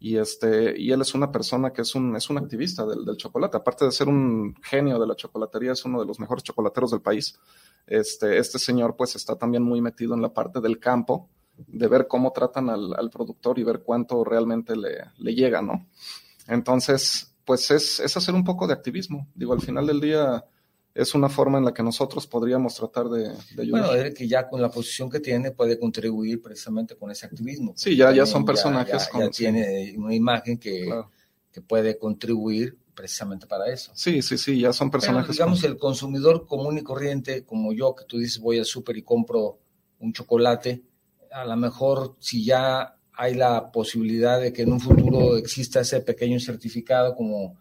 y este y él es una persona que es un es un activista del, chocolate. Aparte de ser un genio de la chocolatería es uno de los mejores chocolateros del país. Este este señor pues está también muy metido en la parte del campo de ver cómo tratan al, al productor y ver cuánto realmente le, le llega no entonces pues es, es hacer un poco de activismo. Digo al final del día es una forma en la que nosotros podríamos tratar de, de ayudar. Bueno, él que ya con la posición que tiene puede contribuir precisamente con ese activismo. Sí, ya, ya son personajes. Ya, ya, tiene una imagen que, claro. que puede contribuir precisamente para eso. Sí, sí, sí, ya son personajes. Pero, digamos, con... el consumidor común y corriente, como yo, que tú dices voy al súper y compro un chocolate, a lo mejor si ya hay la posibilidad de que en un futuro exista ese pequeño certificado como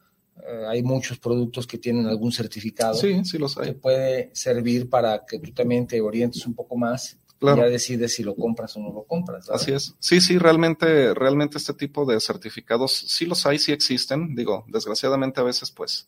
eh, hay muchos productos que tienen algún certificado sí, sí los hay. que puede servir para que tú también te orientes un poco más claro. y ya decides si lo compras o no lo compras. Así es. Sí, sí, realmente, realmente este tipo de certificados sí los hay, sí existen. Digo, desgraciadamente a veces pues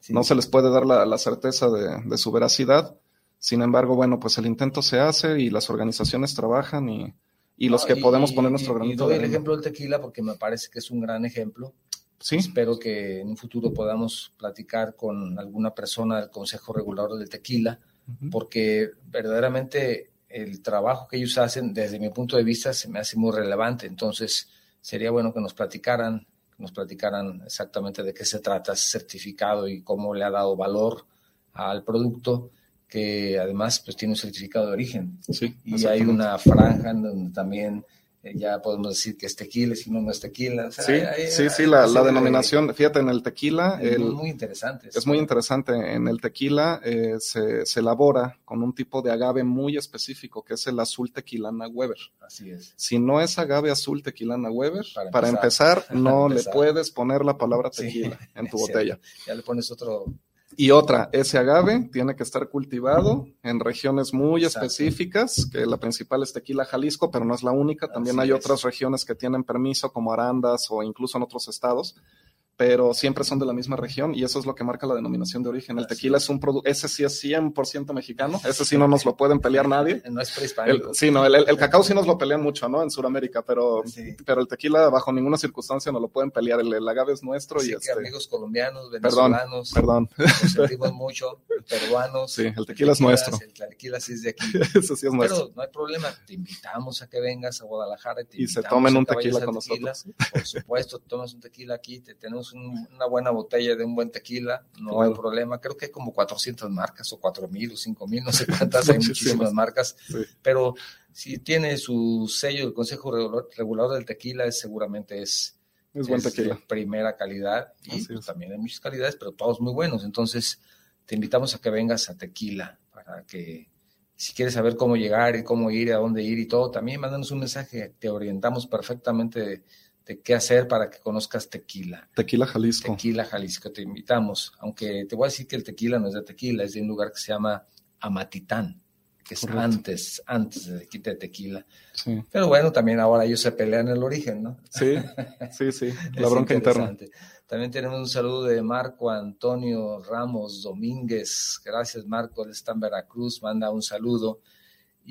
sí. no se les puede dar la, la certeza de, de, su veracidad. Sin embargo, bueno, pues el intento se hace y las organizaciones trabajan y, y los no, que y, podemos poner nuestro granito y doy de el ejemplo del tequila porque me parece que es un gran ejemplo. Sí. Espero que en un futuro podamos platicar con alguna persona del Consejo Regulador del Tequila, uh -huh. porque verdaderamente el trabajo que ellos hacen, desde mi punto de vista, se me hace muy relevante. Entonces, sería bueno que nos platicaran, que nos platicaran exactamente de qué se trata ese certificado y cómo le ha dado valor al producto, que además pues tiene un certificado de origen. Sí, y hay una franja en donde también ya podemos decir que es tequila, si no, no es tequila. O sea, sí, hay, sí, hay, sí, la, la denominación, fíjate, en el tequila... Es el, muy interesante. Es muy interesante. En el tequila eh, se, se, elabora con un tipo de agave muy específico, que es el azul tequilana Weber. Así es. Si no es agave azul tequilana Weber, para, para empezar, empezar no le puedes poner la palabra tequila sí, en tu botella. Ya le pones otro y otra, ese agave tiene que estar cultivado en regiones muy Exacto. específicas, que la principal es Tequila Jalisco, pero no es la única. También Así hay es. otras regiones que tienen permiso, como Arandas o incluso en otros estados, pero siempre son de la misma región y eso es lo que marca la denominación de origen. El tequila es un producto, ese sí es 100% mexicano, ese sí no nos lo pueden pelear nadie. No es El, prehispánico. sí, no, el, el, el, cacao sí nos lo pelean mucho, ¿no? En Sudamérica, pero, Sí. pero el tequila bajo ninguna circunstancia nos lo pueden pelear. El, el agave es nuestro Así y que este. amigos colombianos, Perdón, venezolanos, perdón. nos sentimos mucho, peruanos. Sí, el tequila es nuestro. El tequila sí es de aquí. Ese sí es nuestro. Pero no hay problema, te invitamos a que vengas a Guadalajara te Y se tomen un tequila con tequila. nosotros. Por supuesto, tomas un tequila aquí, te tenemos un- una buena botella de un buen tequila, no Claro. hay problema. Creo que hay como 400 marcas o 4000 o 5000, no sé cuántas, hay Muchísimas. marcas, Sí. pero si tiene su sello del Consejo Regulador, del Tequila, es, seguramente es, Es buen es de primera calidad y pues, también hay muchas calidades, pero todos muy buenos. Entonces, te invitamos a que vengas a Tequila para que si quieres saber cómo llegar y cómo ir, a dónde ir y todo, también mándanos un mensaje, te orientamos perfectamente de, qué hacer para que conozcas Tequila. Tequila Jalisco. Tequila Jalisco, te invitamos, aunque te voy a decir que el tequila no es de tequila, es de un lugar que se llama Amatitán. que es antes, antes de quite tequila. Sí. Pero bueno, también ahora ellos se pelean el origen, ¿no? Sí, sí, sí, la bronca interna. También tenemos un saludo de Marco Antonio Ramos Domínguez. Gracias, Marco, él está en Veracruz, manda un saludo.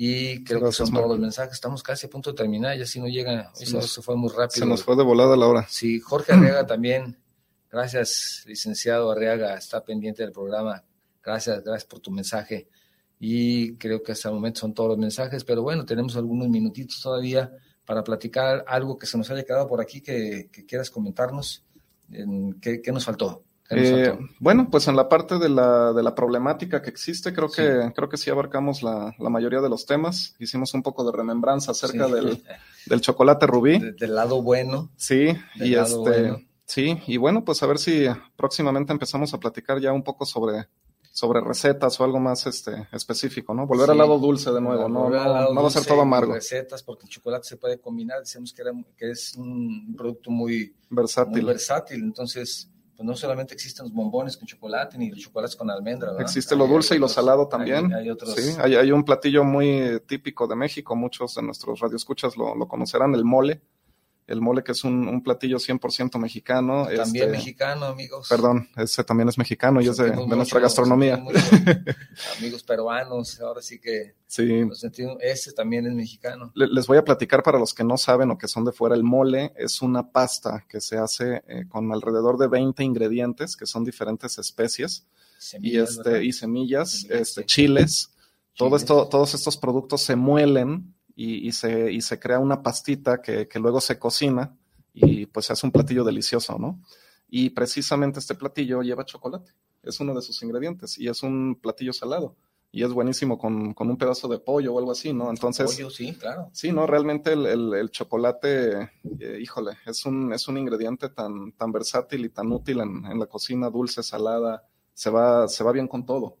Y creo que son todos los mensajes. Estamos casi a punto de terminar, ya si no llega, eso se fue muy rápido. Se nos fue de volada la hora. Sí, Jorge Arriaga también. Gracias, licenciado Arriaga, está pendiente del programa. Gracias, gracias por tu mensaje. Y creo que hasta el momento son todos los mensajes, pero bueno, tenemos algunos minutitos todavía para platicar algo que se nos haya quedado por aquí que, quieras comentarnos. ¿Qué, nos faltó? Eh, bueno, pues en la parte de la, de la problemática que existe, creo que, creo que sí abarcamos la, la, mayoría de los temas. Hicimos un poco de remembranza acerca del, del, chocolate rubí. del lado bueno. Sí, y este, sí, y bueno, pues a ver si próximamente empezamos a platicar ya un poco sobre, sobre recetas o algo más este, específico, ¿no? Volver al lado dulce de nuevo, ¿no? No, va a ser todo amargo. Recetas, porque el chocolate se puede combinar, decíamos que, era, que es un producto muy versátil. Muy versátil, entonces pues no solamente existen los bombones con chocolate ni los chocolates con almendra. Existe lo dulce y lo salado también. Hay, otros... Sí, hay, un platillo muy típico de México, muchos de nuestros radioescuchas lo, lo conocerán, el mole el mole que es un, un platillo 100% mexicano. También este, mexicano, amigos. Perdón, ese también es mexicano y es de, nuestra gastronomía. amigos peruanos, ahora sí que sí. ese también es mexicano. les voy a platicar para los que no saben o que son de fuera, el mole es una pasta que se hace eh, con alrededor de 20 ingredientes, que son diferentes especies y, este, y semillas, este, chiles. Todo esto, todos estos productos se muelen y, se, y se crea una pastita que, que, luego se cocina y pues se hace un platillo delicioso, ¿no? Y precisamente este platillo lleva chocolate, es uno de sus ingredientes y es un platillo salado y es buenísimo con, con, un pedazo de pollo o algo así, ¿no? Entonces. Pollo, sí, claro. Sí, ¿no? Realmente el, el, chocolate, eh, híjole, es un, es un ingrediente tan, tan versátil y tan útil en, en, la cocina, dulce, salada, se va, se va bien con todo.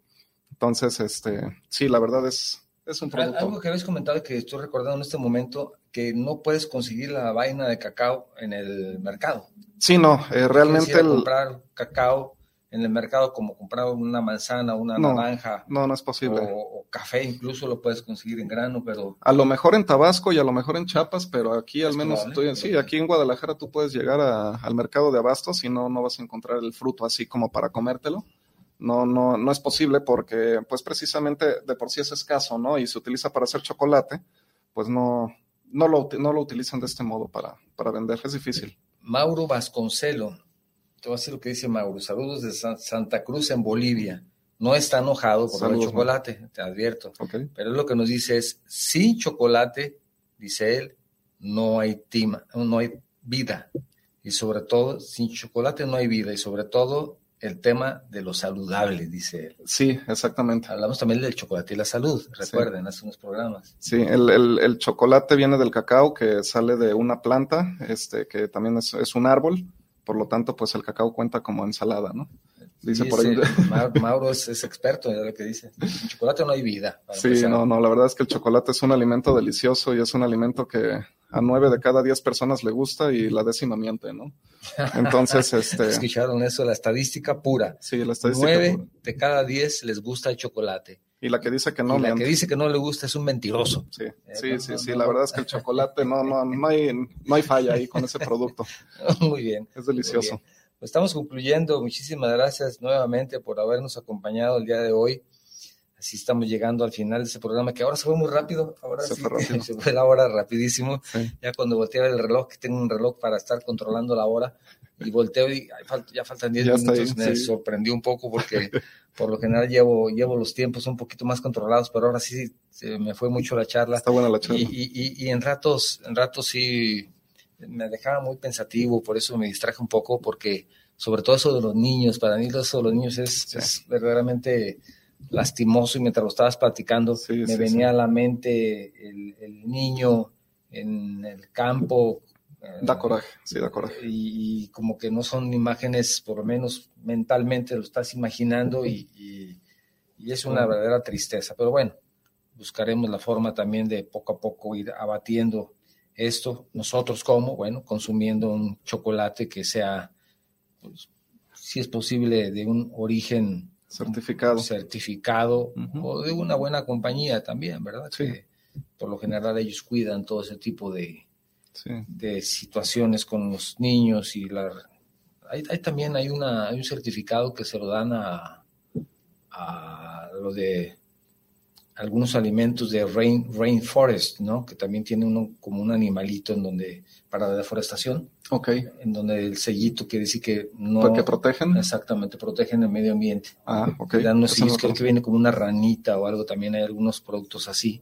Entonces, este, sí, la verdad es, es un producto. Algo que habéis comentado que estoy recordando en este momento, que no puedes conseguir la vaina de cacao en el mercado. Sí, no, eh, realmente. El... comprar cacao en el mercado como comprar una manzana, una naranja. No, no es posible. O, café incluso lo puedes conseguir en grano, pero... A lo mejor en Tabasco y a lo mejor en Chiapas, pero aquí al menos estoy... Sí, aquí en Guadalajara tú puedes llegar al mercado de abastos y no, no vas a encontrar el fruto así como para comértelo no, no, no es posible porque, pues precisamente de por sí es escaso, ¿no? Y se utiliza para hacer chocolate, pues no, no, lo, no lo utilizan de este modo para, para vender, es difícil. Mauro Vasconcelo, te voy a decir lo que dice Mauro, saludos de Santa Cruz en Bolivia. No está enojado por el chocolate, te advierto. Pero lo que nos dice es, sin chocolate, dice él, no hay tima, no hay vida. Y sobre todo, sin chocolate no hay vida. Y sobre todo, el tema de lo saludable, dice él. Sí, exactamente. Hablamos también del chocolate y la salud, recuerden, hace unos programas. Sí, el, el, chocolate viene del cacao que sale de una planta, este, que también es, es, un árbol, por lo tanto, pues el cacao cuenta como ensalada, ¿no? Dice por ahí. Mauro, es, experto en lo que dice. En chocolate no hay vida. Sí, no, no, la verdad es que el chocolate es un alimento delicioso y es un alimento que a nueve de cada diez personas le gusta y la décima miente, ¿no? Entonces, este... Escucharon eso, la estadística pura. Sí, la estadística Nueve de cada diez les gusta el chocolate. Y la que dice que no. Y la que dice que no le gusta es un mentiroso. Sí, eh, sí, sí, la verdad es que el chocolate no, no, no hay, no hay falla ahí con ese producto. Muy bien. Es delicioso. Estamos concluyendo. Muchísimas gracias nuevamente por habernos acompañado el día de hoy así estamos llegando al final de ese programa que ahora se fue muy rápido, ahora se sí, fue, rápido. se fue la hora rapidísimo. Ya cuando volteé el reloj, que tengo un reloj para estar controlando la hora, y volteo y ya faltan 10 minutos, me sorprendió un poco porque por lo general llevo, llevo los tiempos un poquito más controlados, pero ahora sí se me fue mucho la charla. Está buena la charla. Y, y, y en ratos, en ratos sí me dejaba muy pensativo, por eso me distraje un poco, porque sobre todo eso de los niños, para mí eso de los niños es, es verdaderamente lastimoso y mientras lo estabas platicando me venía a la mente el, niño en el campo. Eh, da coraje, sí, da coraje. Y, como que no son imágenes, por lo menos mentalmente lo estás imaginando y, es una verdadera tristeza. Pero bueno, buscaremos la forma también de poco a poco ir abatiendo esto. Nosotros como, bueno, consumiendo un chocolate que sea, pues, si es posible, de un origen certificado, certificado o de una buena compañía también, ¿verdad? Sí. Que por lo general ellos cuidan todo ese tipo de, de situaciones con los niños y la... Hay, también hay, una, hay un certificado que se lo dan a, a lo de algunos alimentos de rain, rainforest, ¿no? Que también tiene uno como un animalito en donde para la deforestación. Ok. En donde el sellito quiere decir que no. ¿Para que protegen? Exactamente, protegen el medio ambiente. Ah, ok. Dan unos sellos, creo que viene como una ranita o algo. También hay algunos productos así.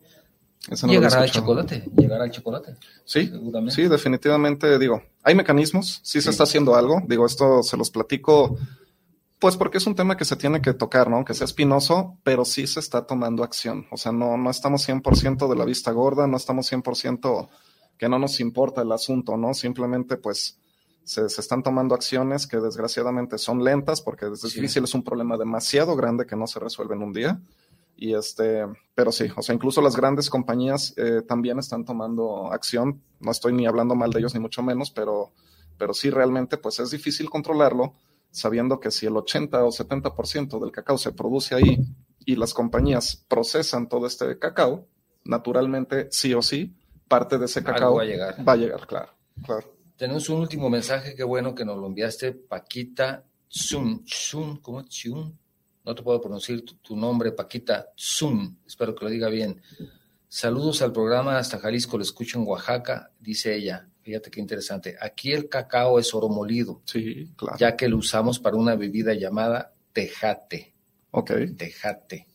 No llegará al chocolate, llegará al chocolate. Sí, sí, definitivamente, digo, hay mecanismos, sí, se está haciendo algo, digo, esto se los platico pues porque es un tema que se tiene que tocar, ¿no? Aunque sea espinoso, pero sí se está tomando acción. O sea, no, no estamos 100% de la vista gorda, no estamos 100% que no nos importa el asunto, ¿no? Simplemente, pues, se, están tomando acciones que desgraciadamente son lentas porque es difícil, es un problema demasiado grande que no se resuelve en un día. Y este, pero sí, o sea, incluso las grandes compañías eh, también están tomando acción. No estoy ni hablando mal de ellos ni mucho menos, pero, pero sí realmente, pues es difícil controlarlo sabiendo que si el 80 o 70% del cacao se produce ahí y las compañías procesan todo este cacao, naturalmente, sí o sí, parte de ese cacao va a llegar. Va a llegar, claro, claro. Tenemos un último mensaje, qué bueno que nos lo enviaste, Paquita Tsun, Tsun, ¿cómo Tsun? No te puedo pronunciar tu, nombre, Paquita Tsun, espero que lo diga bien. Saludos al programa hasta Jalisco, lo escucho en Oaxaca, dice ella. Fíjate qué interesante. Aquí el cacao es oro molido. Sí, claro. Ya que lo usamos para una bebida llamada tejate. Ok. Tejate.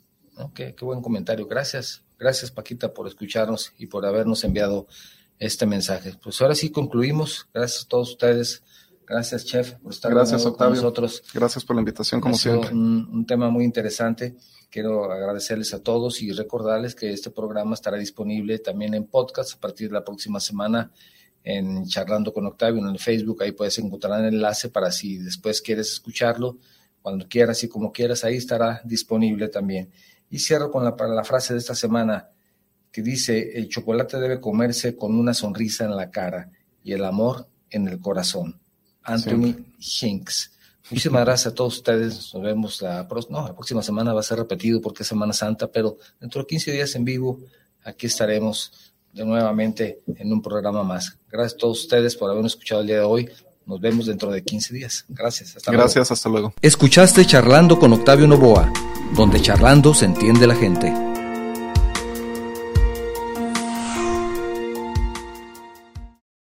Qué, buen comentario. Gracias. Gracias, Paquita, por escucharnos y por habernos enviado este mensaje. Pues ahora sí concluimos. Gracias a todos ustedes. Gracias, Chef, por estar Gracias, Octavio. con nosotros. Gracias por la invitación, como siempre. Un, un tema muy interesante. Quiero agradecerles a todos y recordarles que este programa estará disponible también en podcast a partir de la próxima semana en Charlando con Octavio en el Facebook, ahí puedes encontrar el enlace para si después quieres escucharlo, cuando quieras y como quieras, ahí estará disponible también. Y cierro con la, la frase de esta semana que dice, el chocolate debe comerse con una sonrisa en la cara y el amor en el corazón. Anthony Hinks. Muchísimas gracias a todos ustedes. Nos vemos la, no, la próxima semana. Va a ser repetido porque es Semana Santa, pero dentro de 15 días en vivo, aquí estaremos de nuevamente en un programa más. Gracias a todos ustedes por habernos escuchado el día de hoy. Nos vemos dentro de 15 días. Gracias. Hasta Gracias, hasta luego. Escuchaste Charlando con Octavio Novoa, donde charlando se entiende la gente.